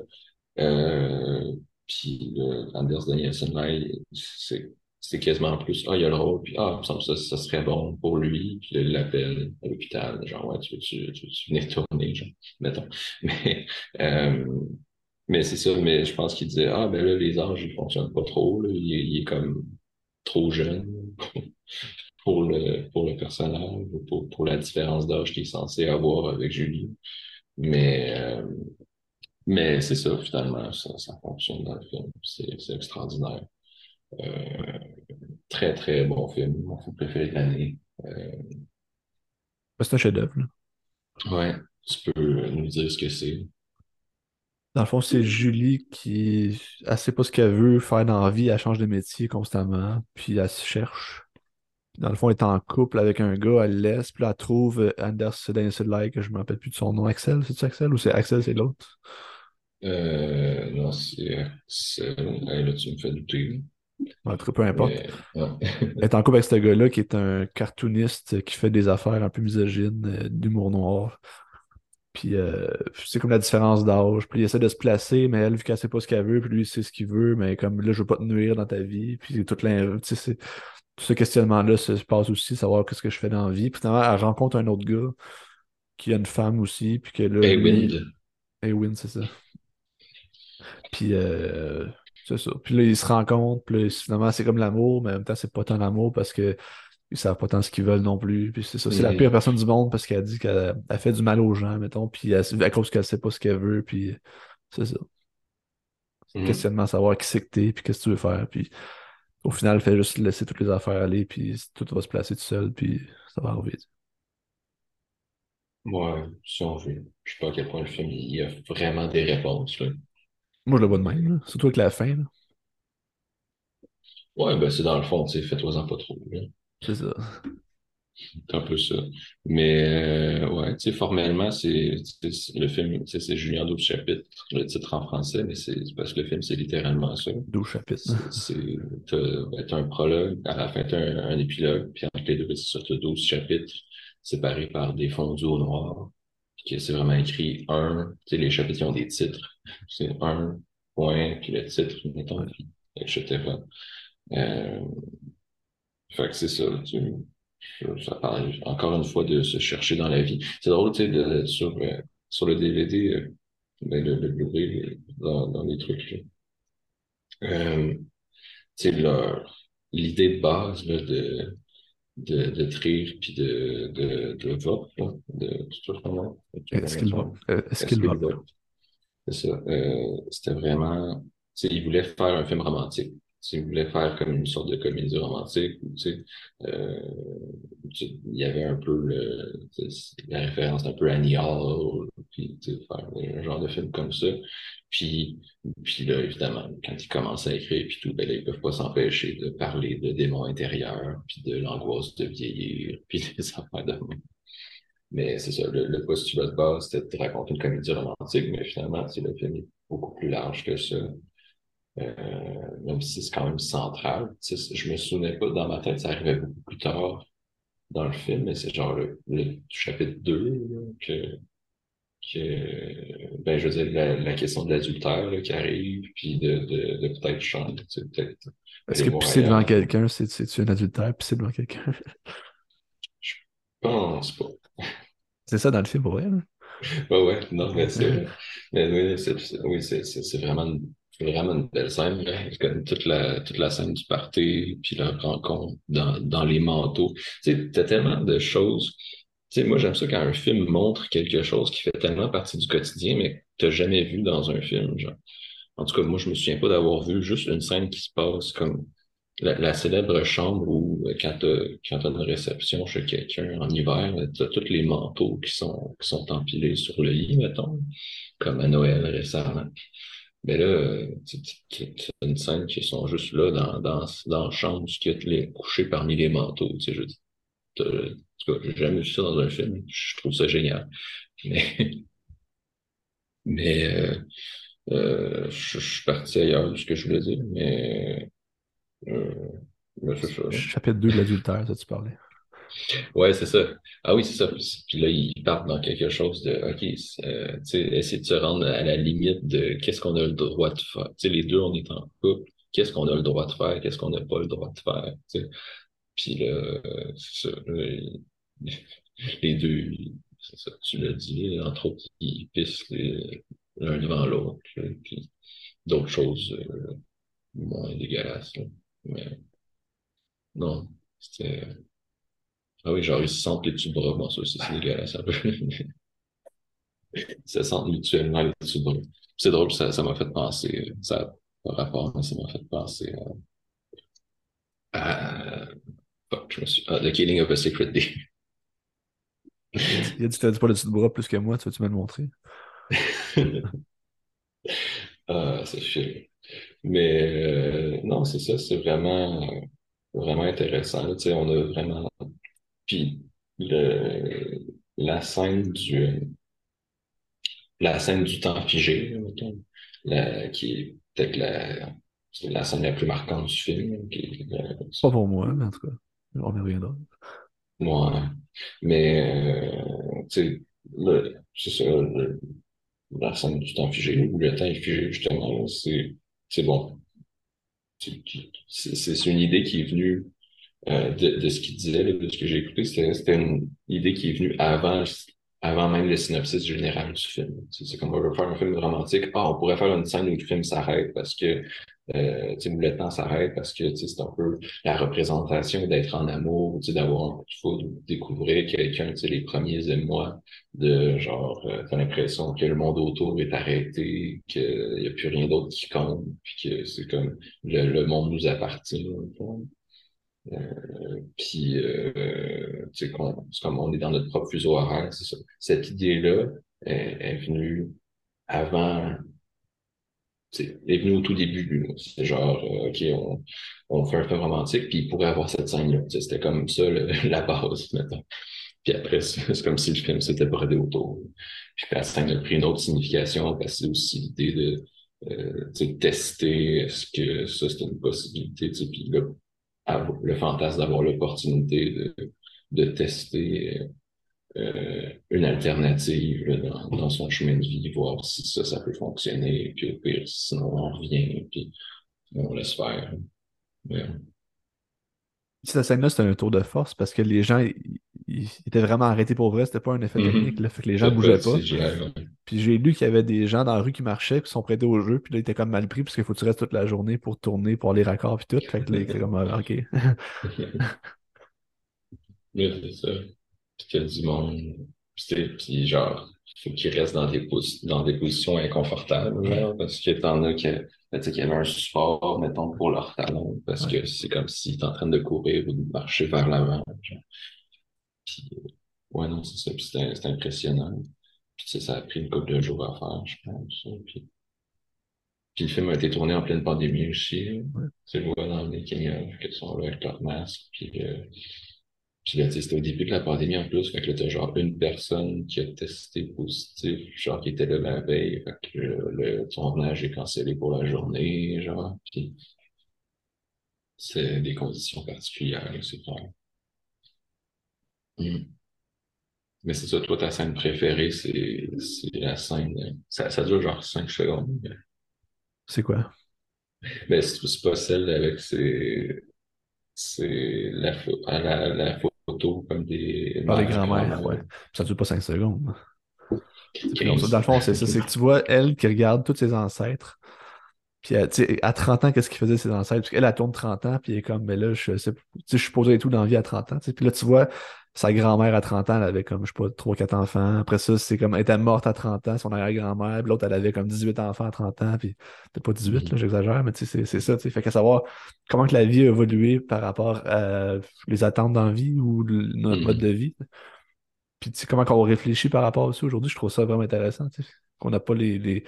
Euh, puis euh, Anders Danielsen, là, c'est c'est quasiment plus, ah, il y a le rôle, puis ah, il ça, ça serait bon pour lui, puis là, il l'appelle à l'hôpital, genre, ouais, tu veux-tu tu venir tourner, genre, mettons. [LAUGHS] Mais, euh, mais c'est ça, mais je pense qu'il disait, ah, ben là, les âges, ils fonctionnent pas trop, là, il, est- comme trop jeune [LAUGHS] pour le, pour le personnage, ou pour, pour la différence d'âge qu'il est censé avoir avec Julie. Mais, euh, mais c'est ça, finalement, ça, ça fonctionne dans le film. C'est extraordinaire. Euh, très, très bon film. Mon film préféré de l'année. Euh, C'est un chef-d'œuvre. ouais, tu peux nous dire ce que c'est? Dans le fond, c'est Julie qui. Elle sait pas ce qu'elle veut faire dans la vie, elle change de métier constamment, puis elle se cherche. Dans le fond, elle est en couple avec un gars, elle le laisse, puis là, elle trouve Anders Danielsen Lai, que je me rappelle plus de son nom. Axel, c'est-tu Axel ou c'est Axel, c'est l'autre? Euh, non, c'est, hey, là, tu me fais douter. En tout cas, peu importe. Mais, ouais. Elle est en couple avec ce gars-là qui est un cartooniste qui fait des affaires un peu misogynes, euh, d'humour noir. Puis euh, c'est comme la différence d'âge. Puis il essaie de se placer, mais elle, vu qu'elle sait pas ce qu'elle veut, puis lui, il sait ce qu'il veut, mais comme là, je veux pas te nuire dans ta vie. Puis tout, ce questionnement-là se, se passe aussi, savoir qu'est-ce que je fais dans la vie. Puis finalement, elle rencontre un autre gars qui a une femme aussi, puis que là, Hey, Wind. Eowyn, c'est ça. Puis, euh, c'est ça. Puis là, ils se rencontrent. Puis là, finalement, c'est comme l'amour, mais en même temps, c'est pas tant l'amour parce que ils savent pas tant ce qu'ils veulent non plus. Puis c'est ça. C'est la pire personne du monde parce qu'elle dit qu'elle elle fait du mal aux gens, mettons. Puis elle- à cause qu'elle sait pas ce qu'elle veut. Puis c'est ça. C'est Mhm. questionnement à savoir qui c'est que t'es, puis qu'est-ce que tu veux faire. Puis au final, fait juste laisser toutes les affaires aller, puis tout va se placer tout seul, puis ça va arriver. Ouais, si on veut. Je sais pas à quel point le film, il y a vraiment des réponses, là. Moi, je le vois de même, là. Surtout avec la fin, là. Ouais, ben c'est dans le fond, tu sais, fais-toi-en pas trop. C'est ça. C'est un peu ça. Mais, euh, ouais, tu sais, formellement, c'est, le film, c'est Julien 12 chapitres, le titre en français, mais c'est parce que le film, c'est littéralement ça. 12 chapitres. C'est, t'as, un prologue, à la fin, t'as un, un épilogue, puis entre les deux, c'est ça, t'as 12 chapitres séparés par des fondus au noir. Que c'est vraiment écrit un, tu sais, les chapitres, ont des titres. C'est un, point, puis le titre, mettons, etc. Euh, fait que c'est ça, tu, ça parle encore une fois de se chercher dans la vie. C'est drôle, tu sais, de, sur, euh, sur le DVD, euh, ben, le, le Blu-ray, euh, dans, dans les trucs. Euh, tu sais, l'idée de base, là, de, de, de Trier puis de, de, de là, de, sais comment? Est-ce qu'il va? Euh, Est-ce qu'il va? C'est ça. Euh, c'était vraiment. tu sais, Il voulait faire un film romantique. Tu sais, Il voulait faire comme une sorte de comédie romantique. tu sais, euh, il y avait un peu la référence un peu Annie Hall, puis tu sais, faire un genre de film comme ça. Puis, puis là, évidemment, quand ils commencent à écrire puis tout, ben ils peuvent pas s'empêcher de parler de démons intérieurs, puis de l'angoisse de vieillir, [LAUGHS] puis des affaires de mais c'est ça, le, le postulat de base, c'était de raconter une comédie romantique, mais finalement, le film est beaucoup plus large que ça. Euh, même si c'est quand même central. Tu sais, je me souvenais pas, dans ma tête, ça arrivait beaucoup plus tard dans le film, mais c'est genre le, le chapitre 2 là, que, que ben, je veux dire, la, la question de l'adultère qui arrive, puis de, de, de peut-être changer, tu sais, peut-être Est-ce que pisser devant quelqu'un, c'est c'est-tu un adultère, pisser devant quelqu'un? Je pense pas. C'est ça dans le film, pour vrai, là? Ouais, ouais, non, mais c'est oui, c'est vraiment une, vraiment une belle scène, là. Toute la, toute la scène du party, puis la rencontre dans, dans les manteaux. Tu sais, t'as tellement de choses. Tu sais, moi, j'aime ça quand un film montre quelque chose qui fait tellement partie du quotidien, mais que t'as jamais vu dans un film, genre. En tout cas, moi, je me souviens pas d'avoir vu juste une scène qui se passe comme la, célèbre chambre où, quand t'as, quand t'as une réception chez quelqu'un en hiver, euh, t'as tous les manteaux qui sont, qui sont empilés sur le lit, mettons, comme à Noël récemment. Mais là, euh, as une scène qui sont juste là dans, dans, dans la chambre, qui est les couchés parmi les manteaux. Tu sais, je en tout cas, j'ai jamais vu ça dans un film. Je trouve ça génial. Mais, [LAUGHS] mais euh, euh, je, suis parti ailleurs de ce que je voulais dire, mais, euh, mais c'est ça. Chapitre 2 de l'adultère, ça, tu parlais. Ouais, c'est ça. Ah oui, c'est ça. Puis là, ils partent dans quelque chose de, OK, euh, essayer de se rendre à la limite de qu'est-ce qu'on a le droit de faire. Tu sais, les deux, on est en couple. Qu'est-ce qu'on a le droit de faire? Qu'est-ce qu'on n'a pas le droit de faire? Puis là, c'est ça. [LAUGHS] Les deux, c'est ça, tu l'as dit, entre autres, ils pissent l'un devant l'autre. Puis d'autres choses euh, moins dégueulasses. là. Mais non, c'était... Ah oui, genre, ils se sentent les dessus de bras. Bon, ça c'est dégueulasse un peu. Ils se sentent mutuellement les dessus de bras. C'est drôle, ça, ça m'a fait penser, ça n'a pas rapport, mais ça m'a fait penser à, à- fuck, je me suis, à The Killing of a Secret Day. Il a dit, t'as dit pas le dessus de bras plus que moi, tu veux-tu me le montrer? [LAUGHS] Ah, c'est chiant. Mais euh, non, c'est ça, c'est vraiment, euh, vraiment intéressant. Tu sais, on a vraiment. Puis le, la scène du, la scène du temps figé, là, mettons, la- qui est peut-être la, c'est la scène la plus marquante du film, qui euh, Pas pour moi, mais en tout cas, on y reviendra. moi, mais euh, tu sais, le- c'est ça, le- la scène du temps figé, où le temps est figé, justement, c'est, c'est bon. C'est c'est- c'est une idée qui est venue euh, de, de ce qu'il disait, de ce que j'ai écouté, c'était une idée qui est venue avant, avant même le synopsis général du film. C'est comme on veut faire un film romantique. Ah, on pourrait faire une scène où le film s'arrête parce que euh, le temps s'arrête parce que c'est un peu la représentation d'être en amour, d'avoir un coup de foudre, découvrir quelqu'un, les premiers émois de genre, euh, t'as l'impression que le monde autour est arrêté, qu'il n'y a plus rien d'autre qui compte, puis que c'est comme le, le monde nous appartient. Euh, puis, euh, tu sais, c'est comme on est dans notre propre fuseau horaire, c'est ça. Cette idée-là est, venue avant, sais, est venue au tout début. C'est genre, euh, OK, on, on fait un film romantique, puis il pourrait avoir cette scène-là. C'était comme ça [LAUGHS] la base, mettons. Puis après, c'est c'est comme si le film s'était brodé autour. Puis la scène a pris une autre signification, parce que c'est aussi l'idée de euh, tester, est-ce que ça c'est une possibilité, puis là, le fantasme d'avoir l'opportunité de, de tester euh, une alternative là, dans, dans son chemin de vie, voir si ça, ça peut fonctionner, puis au pire, sinon on revient, puis on laisse faire. Scène-là, c'était un tour de force parce que les gens, ils étaient vraiment arrêtés pour vrai, c'était pas un effet technique, Mhm. là, fait que les gens bougeaient pas. Ouais. Puis j'ai lu qu'il y avait des gens dans la rue qui marchaient, qui sont prêtés au jeu, puis là, ils étaient comme mal pris parce qu'il faut que tu restes toute la journée pour tourner, pour les raccords, puis tout. Fait que là, ils étaient comme, ah, OK. [LAUGHS] Mais c'est ça. Puis qu'il y a du monde. Puis, tu sais, puis genre, faut qu'ils restent dans des, dans des positions inconfortables, parce que t'en as qui, ben, qui avaient un support, mettons, pour leur talon, parce que c'est comme s'ils étaient en train de courir ou de marcher vers l'avant. Puis, ouais, non, c'est ça. c'était impressionnant. Puis, ça a pris une couple de jours à faire, je pense. Puis, puis le film a été tourné en pleine pandémie aussi. Tu le vois dans les canyons qui sont là avec leur masque. Puis, euh, puis là, c'était au début de la pandémie en plus. Fait que là, t'as genre une personne qui a testé positif, genre qui était là la veille. Fait que le, tournage est cancellé pour la journée, genre. Puis c'est des conditions particulières, c'est clair. Hmm. Mais c'est ça, toi, ta scène préférée, c'est la scène. Ça, ça dure genre 5 secondes. C'est quoi? Ben, c'est pas celle avec ses. C'est la, la, la photo comme des. Par les grands-mères, ouais. Ça dure pas 5 secondes. Dans le fond, c'est ça. C'est que tu vois elle qui regarde tous ses ancêtres. Puis, à 30 ans, qu'est-ce qu'il faisait ses ancêtres? Parce qu'elle, elle tourne 30 ans, puis elle est comme, mais ben là, je, sais, je suis posé et tout dans la vie à 30 ans. Puis là, tu vois, sa grand-mère à 30 ans, elle avait comme, je sais pas, 3-4 enfants. Après ça, c'est comme, elle était morte à 30 ans, son arrière-grand-mère. Puis l'autre, elle avait comme 18 enfants à 30 ans. Puis peut-être pas 18, là, mm-hmm. j'exagère, mais tu sais, c'est ça. Tu sais. Fait qu'à savoir comment que la vie a évolué par rapport à les attentes dans la vie ou notre mode de mm-hmm. vie. Puis tu sais, comment on réfléchit par rapport à ça aujourd'hui, je trouve ça vraiment intéressant. Tu sais. Qu'on n'a pas les, les,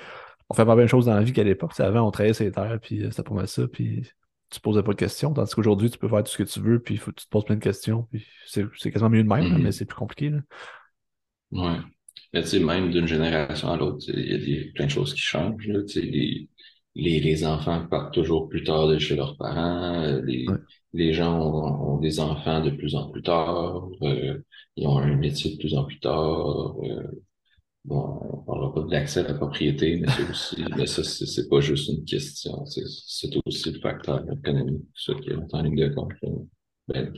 On fait pas bien de choses dans la vie qu'à l'époque. Avant, on travaillait ses terres, puis euh, c'était pas mal ça. Puis tu posais pas de questions. Tandis qu'aujourd'hui, tu peux faire tout ce que tu veux, puis il faut que tu te poses plein de questions. Puis c'est, quasiment mieux de même, mm-hmm. mais c'est plus compliqué. Là. Ouais. Mais tu sais, même d'une génération à l'autre, il y a des, plein de choses qui changent. Là, les, les, les enfants partent toujours plus tard de chez leurs parents. Euh, les, les gens ont, des enfants de plus en plus tard. Euh, ils ont un métier de plus en plus tard. Euh, Bon, on parlera pas de l'accès à la propriété, mais c'est aussi, [LAUGHS] mais ça, c'est pas juste une question, c'est aussi le facteur économique, ça qui est en ligne de compte. Ben,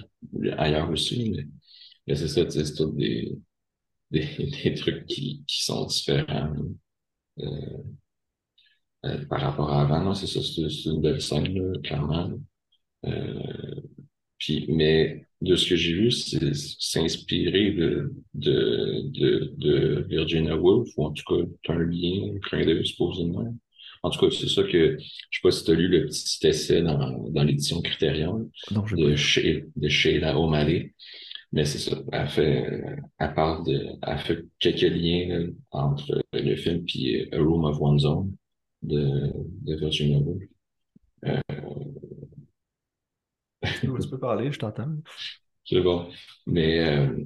ailleurs aussi, mais, c'est ça, c'est tout des, des, [LAUGHS] des, trucs qui, qui sont différents euh, euh, par rapport à avant. Non, c'est ça, c'est une belle scène, clairement. Euh, puis, mais de ce que j'ai vu, c'est s'inspirer de, de, de, de, Virginia Woolf, ou en tout cas, un lien, un clin d'œil, supposément. En tout cas, c'est ça que, je sais pas si tu as lu le petit essai dans, dans l'édition Criterion de, chez, de Sheila O'Malley. Mais c'est ça. Elle fait, elle parle de, elle fait quelques liens entre le film puis A Room of One's Own de, de Virginia Woolf. Euh, tu peux parler, je t'entends. C'est bon. Mais euh,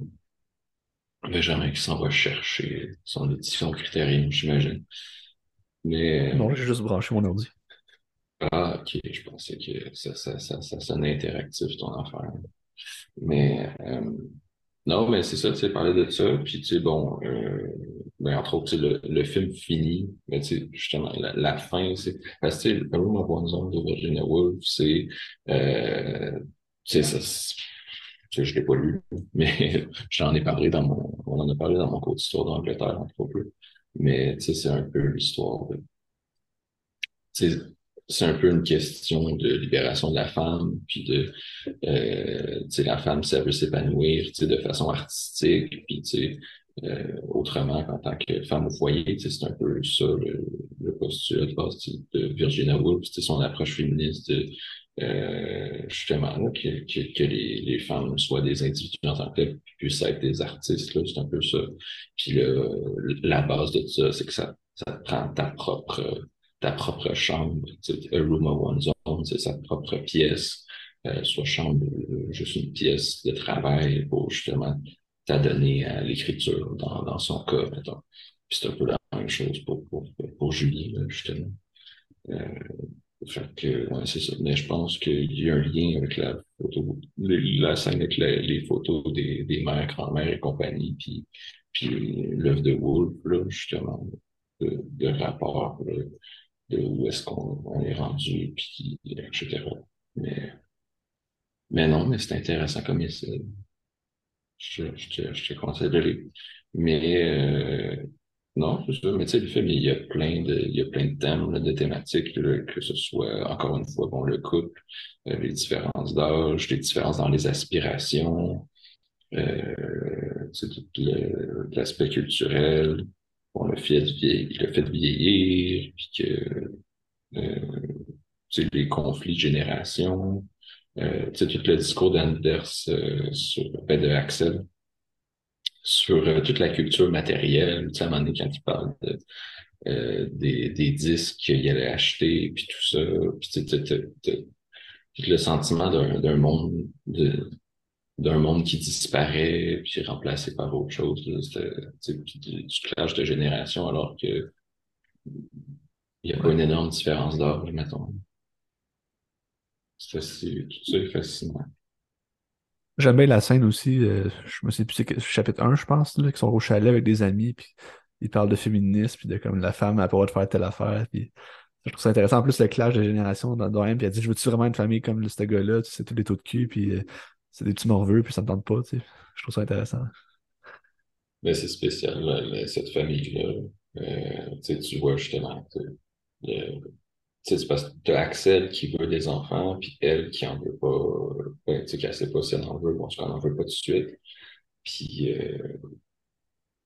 Benjamin qui s'en va chercher son édition critérium, j'imagine. Mais. Non, j'ai juste branché mon ordi. Ah, ok, je pensais que ça, ça, ça, ça sonnait interactif ton affaire. Mais euh, non, mais c'est ça, tu sais, parler de ça, puis tu sais, bon, euh, ben, entre autres, le, le film finit, mais justement, la, fin, c'est, parce que, sais, Room of de Virginia Woolf, c'est, euh, je l'ai pas lu, mais [LAUGHS] j'en ai parlé dans mon, on en a parlé dans mon cours d'histoire d'Angleterre, entre autres, mais c'est un peu l'histoire de, c'est un peu une question de libération de la femme, puis de, euh, la femme, si elle veut s'épanouir, de façon artistique, puis euh, autrement qu'en tant que femme au foyer, c'est un peu ça le, postulat de Virginia Woolf, son approche féministe euh, justement, que, que, les, femmes soient des individus en tant que puis puissent être des artistes, c'est un peu ça. Puis la base de ça, c'est que ça, ça prend ta propre ta propre chambre, a room of one's own, c'est sa propre pièce, euh, soit chambre, juste une pièce de travail pour justement t'adonner à l'écriture dans, dans son cas, mettons. Puis c'est un peu la même chose pour, pour, pour Julie, justement. Euh, fait que, ouais, c'est ça. Mais je pense qu'il y a un lien avec la photo, la scène avec les photos des, des mères, grand-mères et compagnie, puis, puis l'œuvre de Wolf, là, justement, de, de rapport de où est-ce qu'on est rendu, puis, etc. Mais, mais non, mais c'est intéressant comme essai. Je, te, je te conseille de lire. Mais euh, non, c'est ça. Mais tu sais, le il y a plein de, il y a plein de thèmes, de thématiques, que ce soit, encore une fois, bon, le couple, euh, les différences d'âge, les différences dans les aspirations, euh, l'aspect culturel, on le fait, fait vieillir, puis que les conflits de génération, euh, tout le discours d'Anders euh, sur ben, de Axel sur euh, toute la culture matérielle, tu sais, à un moment donné, quand il parle de, euh, des, des disques qu'il allait acheter, puis tout ça, puis tu sais, le sentiment d'un monde de, d'un monde qui disparaît puis remplacé par autre chose. Puis du, du clash de génération alors que il n'y a pas une énorme différence d'âge, mettons. C'est tout ça est fascinant. J'aime bien la scène aussi, euh, je me sais plus, c'est chapitre 1, je pense, là, qui sont au chalet avec des amis, puis ils parlent de féminisme, puis de comme la femme n'a pas le droit de faire telle affaire, puis je trouve ça intéressant. En plus, le clash de génération dans Doyen, puis elle dit Je veux-tu vraiment une famille comme ce gars-là Tu sais, tous les taux de cul, puis euh, c'est des petits morveux, puis ça me tente pas. Tu sais. Je trouve ça intéressant. Mais c'est spécial, cette famille-là. Euh, tu vois justement. C'est parce que tu as Axel qui veut des enfants, puis elle qui en veut pas. Ben, tu sais, qu'elle sait pas si elle en veut. Bon, qu'elle en veut pas tout de suite. Puis, euh,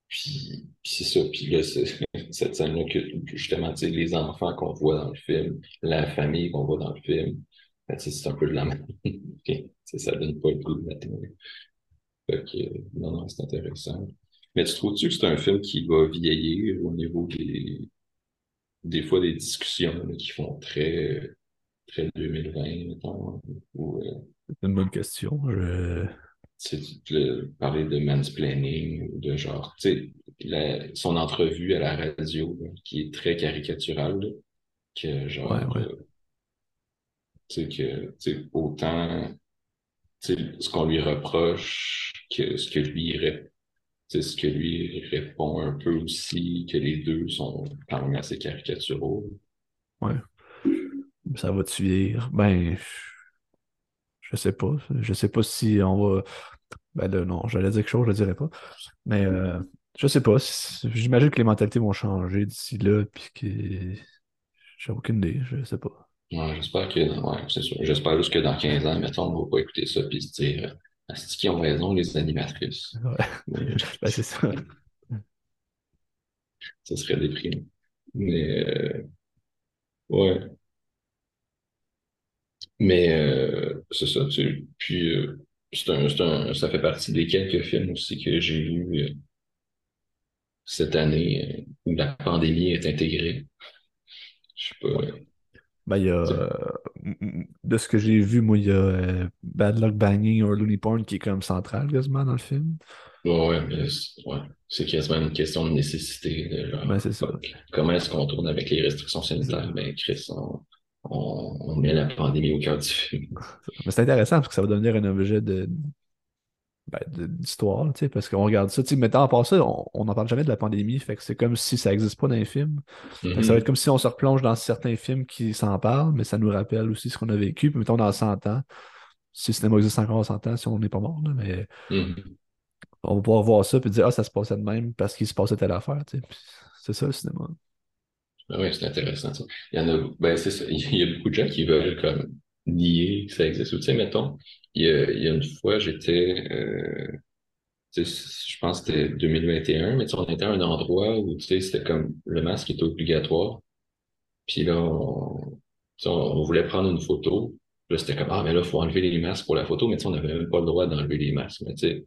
puis, c'est ça. Puis là, [LAUGHS] cette scène-là, que justement, les enfants qu'on voit dans le film, la famille qu'on voit dans le film, ben, c'est un peu de la [LAUGHS] même. ça donne pas le goût de la télé. Que, non, non, c'est intéressant. Mais tu trouves-tu que c'est un film qui va vieillir au niveau des, des fois des discussions qui font très, très 2020, mettons? Ou, euh, c'est une bonne question. Je parler de mansplaining ou de genre, tu sais, son entrevue à la radio qui est très caricaturale, que genre, euh, tu sais, que, tu sais, autant, ce qu'on lui reproche que ce que lui ce que lui répond un peu aussi, que les deux sont quand même assez caricaturaux. Ouais. Ça va tuer. Ben, je sais pas. Je sais pas si on va. Ben là, non, j'allais dire quelque chose, je le dirais pas. Mais euh, je sais pas. J'imagine que les mentalités vont changer d'ici là, puis que. J'ai aucune idée, je sais pas. Ouais, j'espère que. Ouais, c'est sûr. J'espère juste que dans 15 ans, mettons, on va pas écouter ça puis se dire. Qu'ils ont raison, les animatrices? Ouais. [LAUGHS] ben, c'est ça. Ça serait déprimant. Mais. Euh... Ouais. Mais euh, c'est ça, tu. Puis euh, c'est un, un, ça fait partie des quelques films aussi que j'ai vus euh, cette année où la pandémie est intégrée. Je sais pas. Ben, il y a, de ce que j'ai vu, moi, il y a Bad Luck Banging ou Looney Porn qui est comme central quasiment dans le film. Ouais, mais ouais. c'est quasiment une question de nécessité. De ben, c'est ça. Comment est-ce qu'on tourne avec les restrictions sanitaires? Ben, Chris, on, on, met la pandémie au cœur du film. [LAUGHS] Mais c'est intéressant parce que ça va devenir un objet de, ben, d'histoire, tu sais, parce qu'on regarde ça. Tu sais, mais à part ça, on n'en parle jamais de la pandémie, fait que c'est comme si ça n'existe pas dans les films. Ça va mm-hmm. être comme si on se replonge dans certains films qui s'en parlent, mais ça nous rappelle aussi ce qu'on a vécu. Puis mettons dans 100 ans, si le cinéma existe encore en 100 ans, si on n'est pas mort, mais mm-hmm. on va pouvoir voir ça et dire Ah, ça se passait de même parce qu'il se passait telle affaire. Tu sais. C'est ça le cinéma. Ben oui, c'est intéressant ça. Il y en a, ben ça. Il y a beaucoup de gens qui veulent comme nier que ça existe. Tu sais, mettons, il y a, une fois, j'étais, euh, je pense que c'était 2021, mais on était à un endroit où, c'était comme le masque était obligatoire. Puis là, on, on, voulait prendre une photo. Là, c'était comme, ah, mais là, il faut enlever les masques pour la photo, mais tu sais, on n'avait même pas le droit d'enlever les masques. Mais tu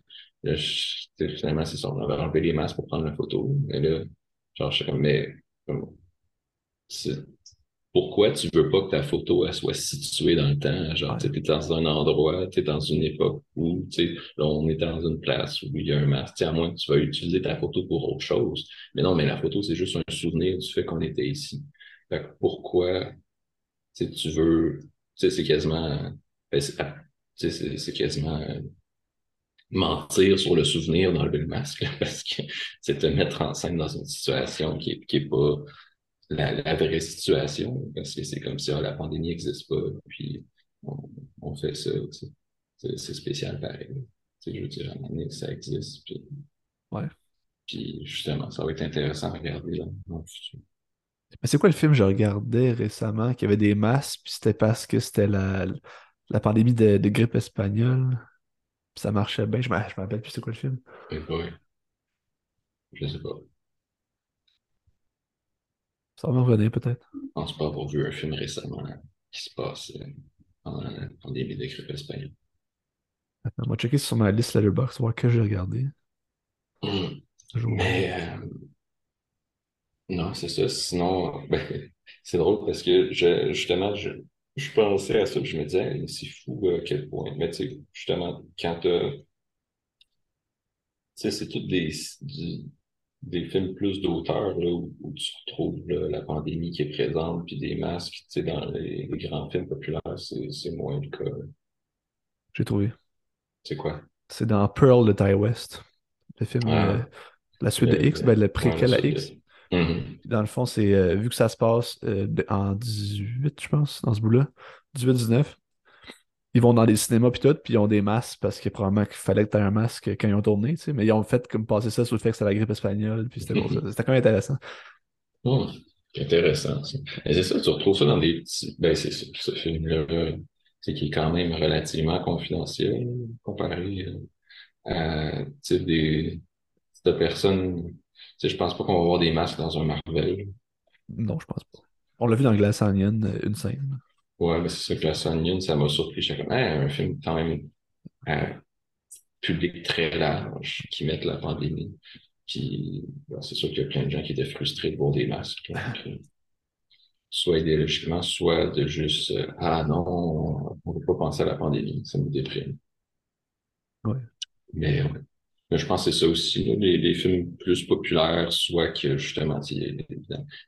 sais, finalement, c'est ça, on avait enlevé les masques pour prendre la photo. Mais là, genre, je sais comme, mais, pourquoi tu veux pas que ta photo elle soit située dans le temps? Genre, tu es dans un endroit, tu es dans une époque où, là, on est dans une place où il y a un masque. à moins que tu vas utiliser ta photo pour autre chose. Mais non, mais la photo, c'est juste un souvenir du fait qu'on était ici. Fait que pourquoi, tu tu veux, tu sais, c'est quasiment, ben, c'est quasiment mentir sur le souvenir d'enlever le masque, [LAUGHS] parce que c'est te mettre en scène dans une situation qui est, qui est pas, la, vraie situation, parce que c'est comme si la pandémie n'existe pas, puis on, fait ça. C'est spécial pareil. je veux dire, à un moment donné, ça existe. Puis, ouais. puis justement, ça va être intéressant à regarder dans, le futur. Mais c'est quoi le film que je regardais récemment qui avait des masques, puis c'était parce que c'était la, la pandémie de, grippe espagnole? Puis ça marchait bien. Je me rappelle plus c'est quoi le film. Oui, oui. Je sais pas. Ça va revenir peut-être. Je pense pas avoir vu un film récemment qui se passe euh, pendant la pandémie de grippe espagnole. Attends, on va checker sur ma liste Letterboxd, voir que j'ai regardé. Vois. Mais euh, non, c'est ça. Sinon, [LAUGHS] ben, c'est drôle parce que je, justement, je, je pensais à ça, je me disais, c'est fou euh, à quel point. Mais tu sais, justement, quand t'as- tu sais, c'est tous des, des films plus d'auteur, où, où tu retrouves là, la pandémie qui est présente, puis des masques, tu sais, dans les, les grands films populaires, c'est, moins le cas. J'ai trouvé. C'est quoi? C'est dans Pearl de Ty West. Le film, euh, Ah, la suite de X, ben, le préquel à X. Mhm. Dans le fond, c'est euh, vu que ça se passe euh, en 18, je pense, dans ce bout-là, 18-19, ils vont dans les cinémas puis tout, puis ils ont des masques parce que probablement qu'il fallait que tu aies un masque quand ils ont tourné, tu sais, mais ils ont fait comme passer ça sur le fait que c'était la grippe espagnole, puis c'était pour ça. C'était quand même intéressant. C'est [LAUGHS] intéressant, ça. Et c'est ça, tu retrouves ça dans des petits. Ben, c'est ça, ce film-là, là, c'est qui est quand même relativement confidentiel comparé euh, à, des de personnes. Tu sais, je pense pas qu'on va voir des masques dans un Marvel. Non, je pense pas. On l'a vu dans Glass Onion, euh, une scène. Ouais, mais c'est ça que la Onion, ça m'a surpris. J'étais comme, Ah, un film quand même un public très large qui met la pandémie. Puis, ben, c'est sûr qu'il y a plein de gens qui étaient frustrés de voir des masques. Donc, euh, soit idéologiquement, soit de juste euh, Ah non, on ne veut pas penser à la pandémie, ça nous déprime. Ouais. Mais, ouais. Mais je pense que c'est ça aussi, les, films plus populaires, soit que justement, il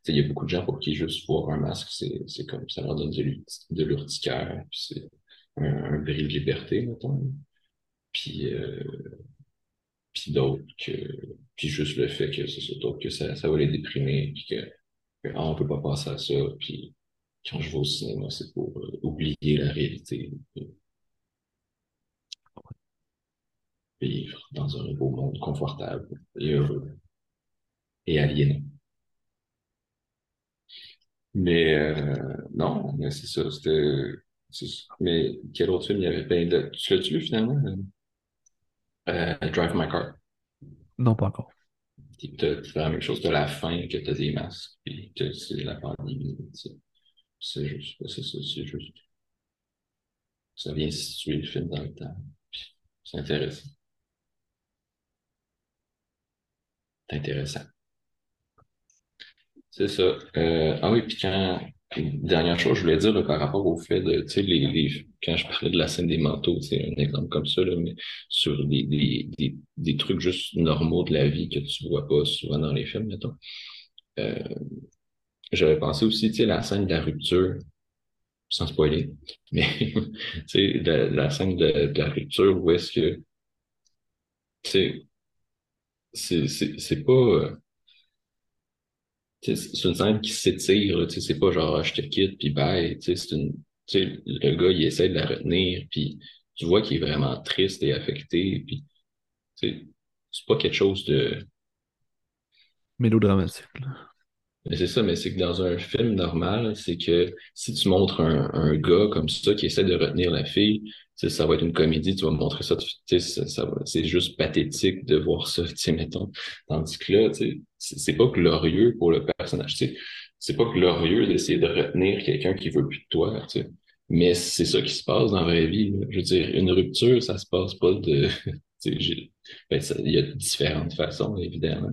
y a- beaucoup de gens pour qui juste voir un masque, c'est comme ça leur donne de l'ur- de l'urticaire, puis c'est un, un de liberté, mettons. Puis, euh, puis d'autres que puis juste le fait que c'est que ça, va les déprimer, puis que, que, ah, on peut pas passer à ça, puis quand je vais au cinéma, c'est pour euh, oublier la réalité, vivre dans un beau monde confortable et heureux et aliénant. Mais euh, non, mais c'est ça, c'était. Mais quel autre film? Il y avait? Ben, le- tu l'as-tu vu finalement? Euh, Drive My Car. Non, pas encore. T'as t'as la même chose, t'as la fin, que t'as des masques, puis que c'est la pandémie. tu. C'est juste, c'est ça, c'est juste. Ça vient situer le film dans le temps. C'est intéressant. C'est intéressant. C'est ça. Euh, ah oui, puis quand. Dernière chose, je voulais dire par rapport au fait de, tu sais, les, les, quand je parlais de la scène des manteaux, c'est un exemple comme ça, là, mais sur des, des, des, des trucs juste normaux de la vie que tu vois pas souvent dans les films, mettons. Euh, j'avais pensé aussi, tu sais, la scène de la rupture, sans spoiler, [LAUGHS] mais tu sais, la, la scène de, de la rupture où est-ce que, tu sais, c'est, pas, euh, c'est une scène qui s'étire, tu sais, c'est pas genre, Ah, je te quitte, puis bye, tu sais, une, tu sais, le gars, il essaie de la retenir, puis tu vois qu'il est vraiment triste et affecté, puis, c'est pas quelque chose de, Mélodramatique. là. C'est ça, mais c'est que dans un film normal, c'est que si tu montres un, un gars comme ça qui essaie de retenir la fille, ça va être une comédie, tu vas montrer ça, ça, ça c'est juste pathétique de voir ça, tu sais, mettons. Tandis que là, c'est pas glorieux pour le personnage, tu. C'est pas glorieux d'essayer de retenir quelqu'un qui veut plus de toi, tu sais. Mais c'est ça qui se passe dans la vraie vie. Je veux dire, une rupture, ça se passe pas de, [LAUGHS] ben, il y a différentes façons, évidemment.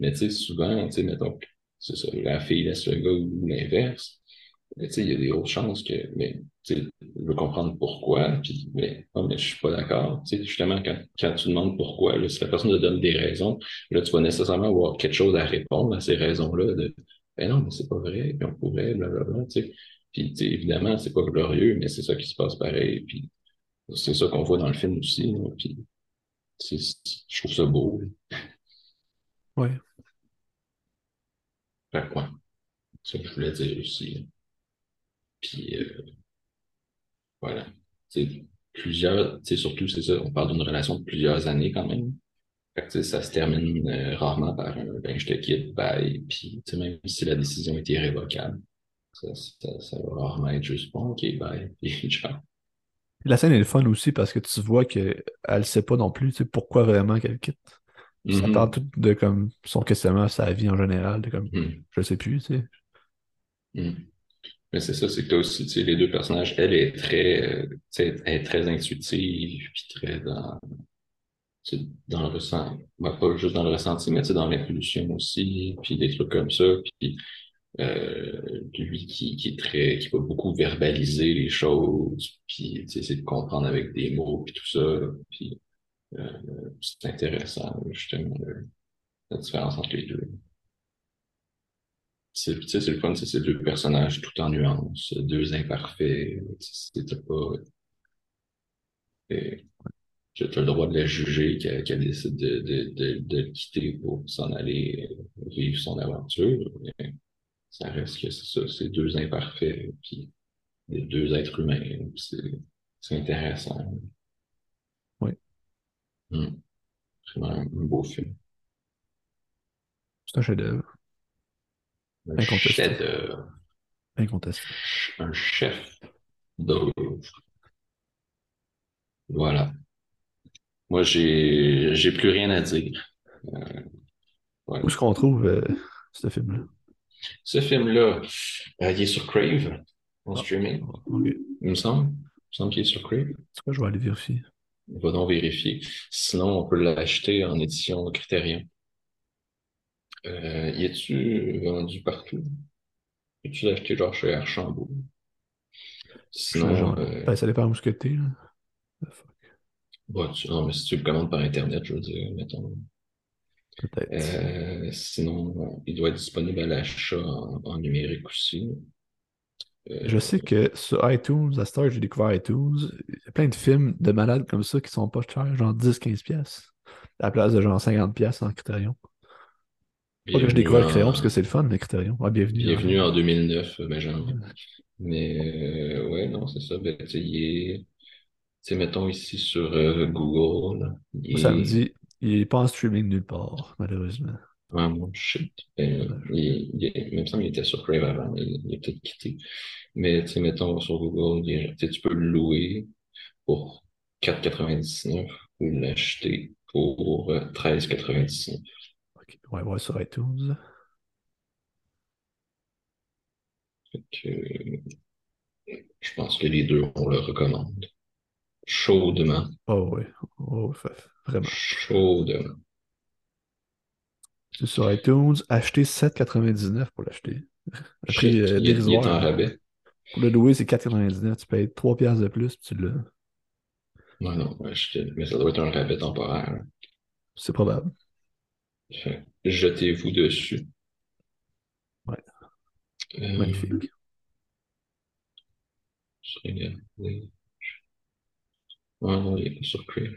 Mais tu sais, souvent, tu sais, mettons, c'est ça, la fille laisse le gars ou l'inverse. Mais il y a des grosses chances que, mais je veux comprendre pourquoi, puis, mais, non, mais je suis pas d'accord. Justement, quand, quand tu demandes pourquoi, là, si la personne te donne des raisons, là, tu vas nécessairement avoir quelque chose à répondre à ces raisons-là de, ben non, mais c'est pas vrai, puis on pourrait, blablabla, tu sais. Puis, évidemment, c'est pas glorieux, mais c'est ça qui se passe pareil, puis c'est ça qu'on voit dans le film aussi, là, puis je trouve ça beau. Ouais. Fait que, c'est ça que je voulais dire aussi. Puis, euh, voilà. C'est plusieurs, tu sais, surtout, c'est ça, on parle d'une relation de plusieurs années quand même. Ça se termine euh, rarement par un ben, je te quitte, bye. Puis, même si la décision est irrévocable, ça, va rarement être juste bon, ok, bye. [LAUGHS] Puis, ciao. La scène est fun aussi parce que tu vois qu'elle ne sait pas non plus pourquoi vraiment qu'elle quitte. Ça Mhm. parle tout de comme son questionnement à sa vie en général, de comme Mhm. je sais plus, tu sais. Mm. Mais c'est ça, c'est que toi aussi, tu sais, les deux personnages, elle est très, euh, tu sais, elle est très intuitive, puis très dans, tu sais, dans le ressenti, ben, pas juste dans le ressenti, mais tu sais, dans l'impulsion aussi, puis des trucs comme ça, puis euh, lui qui, qui est très, qui va beaucoup verbaliser les choses, puis tu sais, essayer de comprendre avec des mots, puis tout ça, puis c'est intéressant, justement, la différence entre les deux. C'est, le fun, c'est ces deux personnages tout en nuances, deux imparfaits. C'était pas. euh, Tu as le droit de la juger qu'elle décide de, de, de, le quitter pour s'en aller euh, vivre son aventure. Mais ça reste que c'est ça, c'est deux imparfaits, puis des deux êtres humains. C'est intéressant. Hum, Vraiment un beau film. c'est un chef-d'œuvre. Un chef-d'œuvre. Incontesté. Un chef d'œuvre. Voilà. Moi, j'ai j'ai plus rien à dire. Euh, voilà. Où est-ce qu'on trouve euh, ce film-là? Ce film-là, euh, il est sur Crave, en Ah, streaming, ok. il me semble. Il me semble qu'il est sur Crave. C'est je vais aller vérifier. On va donc vérifier. Sinon, on peut l'acheter en édition Criterion. Euh, y est-tu vendu partout? Peux-tu l'acheter genre chez Archambault? Sinon, genre. euh, Ben, ça dépend où ce que t'es, tu- non, mais si tu le commandes par Internet, je veux dire, mettons. Peut-être. Euh, sinon, il doit être disponible à l'achat en, en numérique aussi. Je sais que sur iTunes, à Star, j'ai découvert iTunes. Il y a plein de films de malades comme ça qui sont pas chers, genre 10-15 pièces. À la place de genre 50 pièces en Criterion. Pas que je découvre en, parce que c'est le fun, le Criterion. Ouais, bienvenue. bienvenue hein. en 2009, Benjamin. Mais euh, ouais, non, c'est ça. Ben, tu est, sais, mettons ici sur euh, Google, il Ça me dit, il est pas en streaming nulle part, malheureusement. Mon shit. Dommage. il, il est- il était sur Crave avant, il, il est peut-être quitté. Mais tu sais, mettons sur Google, il tu peux le louer pour 4,99 ou l'acheter pour euh, 13,99. Ok, Ouais, ouais, sur iTunes. Que, euh, je pense que les deux, on le recommande. Chaudement. Oh, ouais. Oh, vraiment. Chaudement. C'est sur iTunes. Acheter 7,99 pour l'acheter. Shit, euh, dérisoire. rabais. Pour le louer, c'est 4,99. Tu payes 3 piastres de plus, puis tu l'as. Non, non, mais ça doit être un rabais temporaire. C'est probable. Jetez-vous dessus. Ouais, Euh, magnifique. je regarde. Ouais, non, il est pas sur Crave.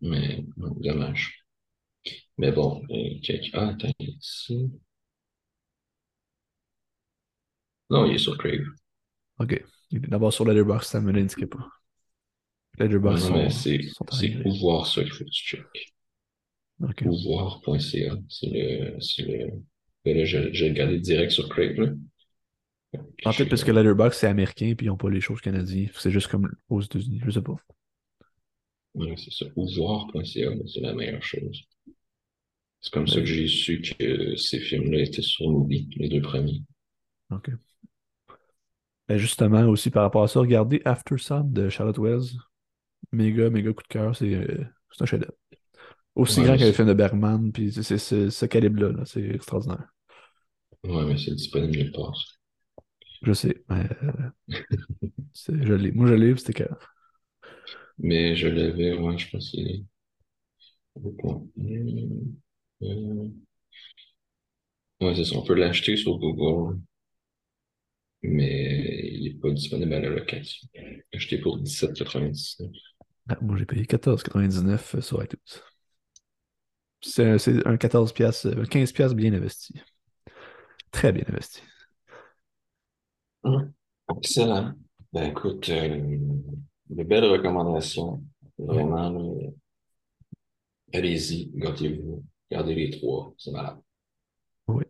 Mais, non, dommage. Mais bon, quelque- ah, attends, il est ici. Non, il est sur Crave. Ok. Il est D'abord sur Letterboxd, ça me l'indiquait pas. Letterboxd non, mais c'est, sont en c'est anglais. où voir ça qu'il faut que tu checkes. Ok. Pouvoir.ca. C'est le, ben là, j'ai regardé direct sur Crave, là. En fait, parce que Letterboxd, c'est américain, puis ils n'ont pas les choses canadiennes. C'est juste comme aux États-Unis. Je sais pas. Ouais, c'est ça. Pouvoir.ca, c'est la meilleure chose. C'est comme ça que j'ai su que ces films-là étaient sur Mubi, les deux premiers. Ok. Ben justement, aussi par rapport à ça, regardez After Sun de Charlotte Wells. Méga, méga coup de cœur. C'est euh, un chef-d'œuvre. Aussi Ouais, grand que le film de Bergman, puis c'est ce calibre-là. là. C'est extraordinaire. ouais, mais c'est disponible nulle part. Je sais. mais, euh, c'est- je l'ai. Moi, je l'ai, c'était cœur. Mais je l'avais, ouais, je pense qu'il est au point. Euh, Ouais, c'est ça. On peut l'acheter sur Google, mais il n'est pas disponible à la location. Acheté pour 17,99. Ah, moi, j'ai payé 14,99 sur iTunes. C'est un, c'est un 14 piastres, euh, 15 piastres bien investi. Très bien investi. Hum, Excellent. Ben écoute, euh, de belles recommandations. Vraiment, là, allez-y, gâtez-vous. Regardez les trois, c'est malade. Oui.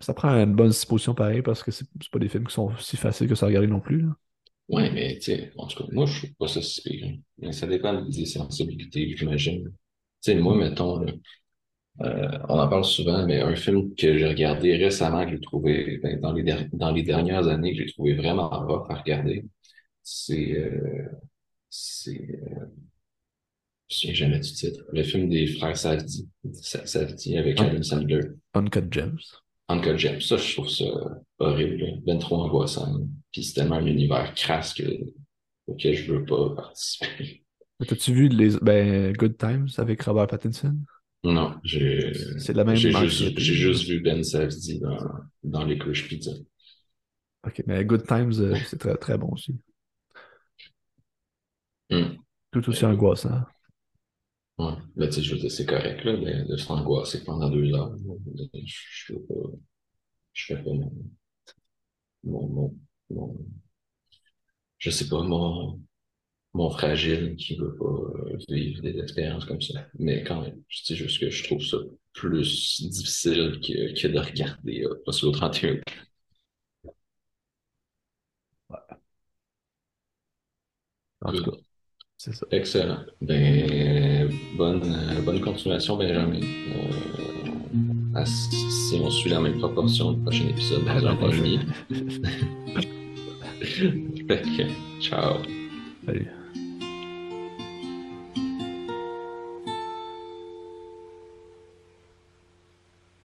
Ça prend une bonne disposition pareil parce que c'est pas des films qui sont si faciles que ça à regarder non plus. là. Ouais, mais tu sais, en tout cas, moi, je trouve pas ça si pire. hein. Mais ça dépend des sensibilités, j'imagine. Tu sais, moi, mettons, là, Euh, on en parle souvent, mais un film que j'ai regardé récemment, que j'ai trouvé, ben, dans les, dans les dernières années, que j'ai trouvé vraiment rough à regarder, c'est, euh, c'est, euh, je me souviens jamais du titre, le film des frères Safdie, Sa- Safdie avec Adam Sandler. Uncut Gems. Uncle James, ça, je trouve ça horrible, ben trop angoissant. Puis c'est tellement un univers crasse que, auquel je veux pas participer. Mais T'as-tu vu les ben, Good Times avec Robert Pattinson? Non, j'ai, C'est la même j'ai anxiété. juste, j'ai juste vu Ben Safdie dans, dans les couches pizza. Ok, mais Good Times, euh, c'est très, très bon aussi. Hmm. Tout aussi Euh, angoissant. Ouais. Mais tu sais, je veux dire, c'est correct, là, de, de se angoisser pendant deux heures. Je, pas, je fais pas mon, mon, mon, mon- je sais pas, mon, mon fragile qui veut pas euh, vivre des expériences comme ça. Mais quand même, c'est juste que je trouve ça plus difficile que, que de regarder euh, Oslo 31. En tout cas, c'est ça. Excellent. Ben, bonne, bonne continuation, Benjamin. Euh, si on suit la même proportion, le prochain épisode, dans un [LAUGHS] [LAUGHS] que, ciao. Salut.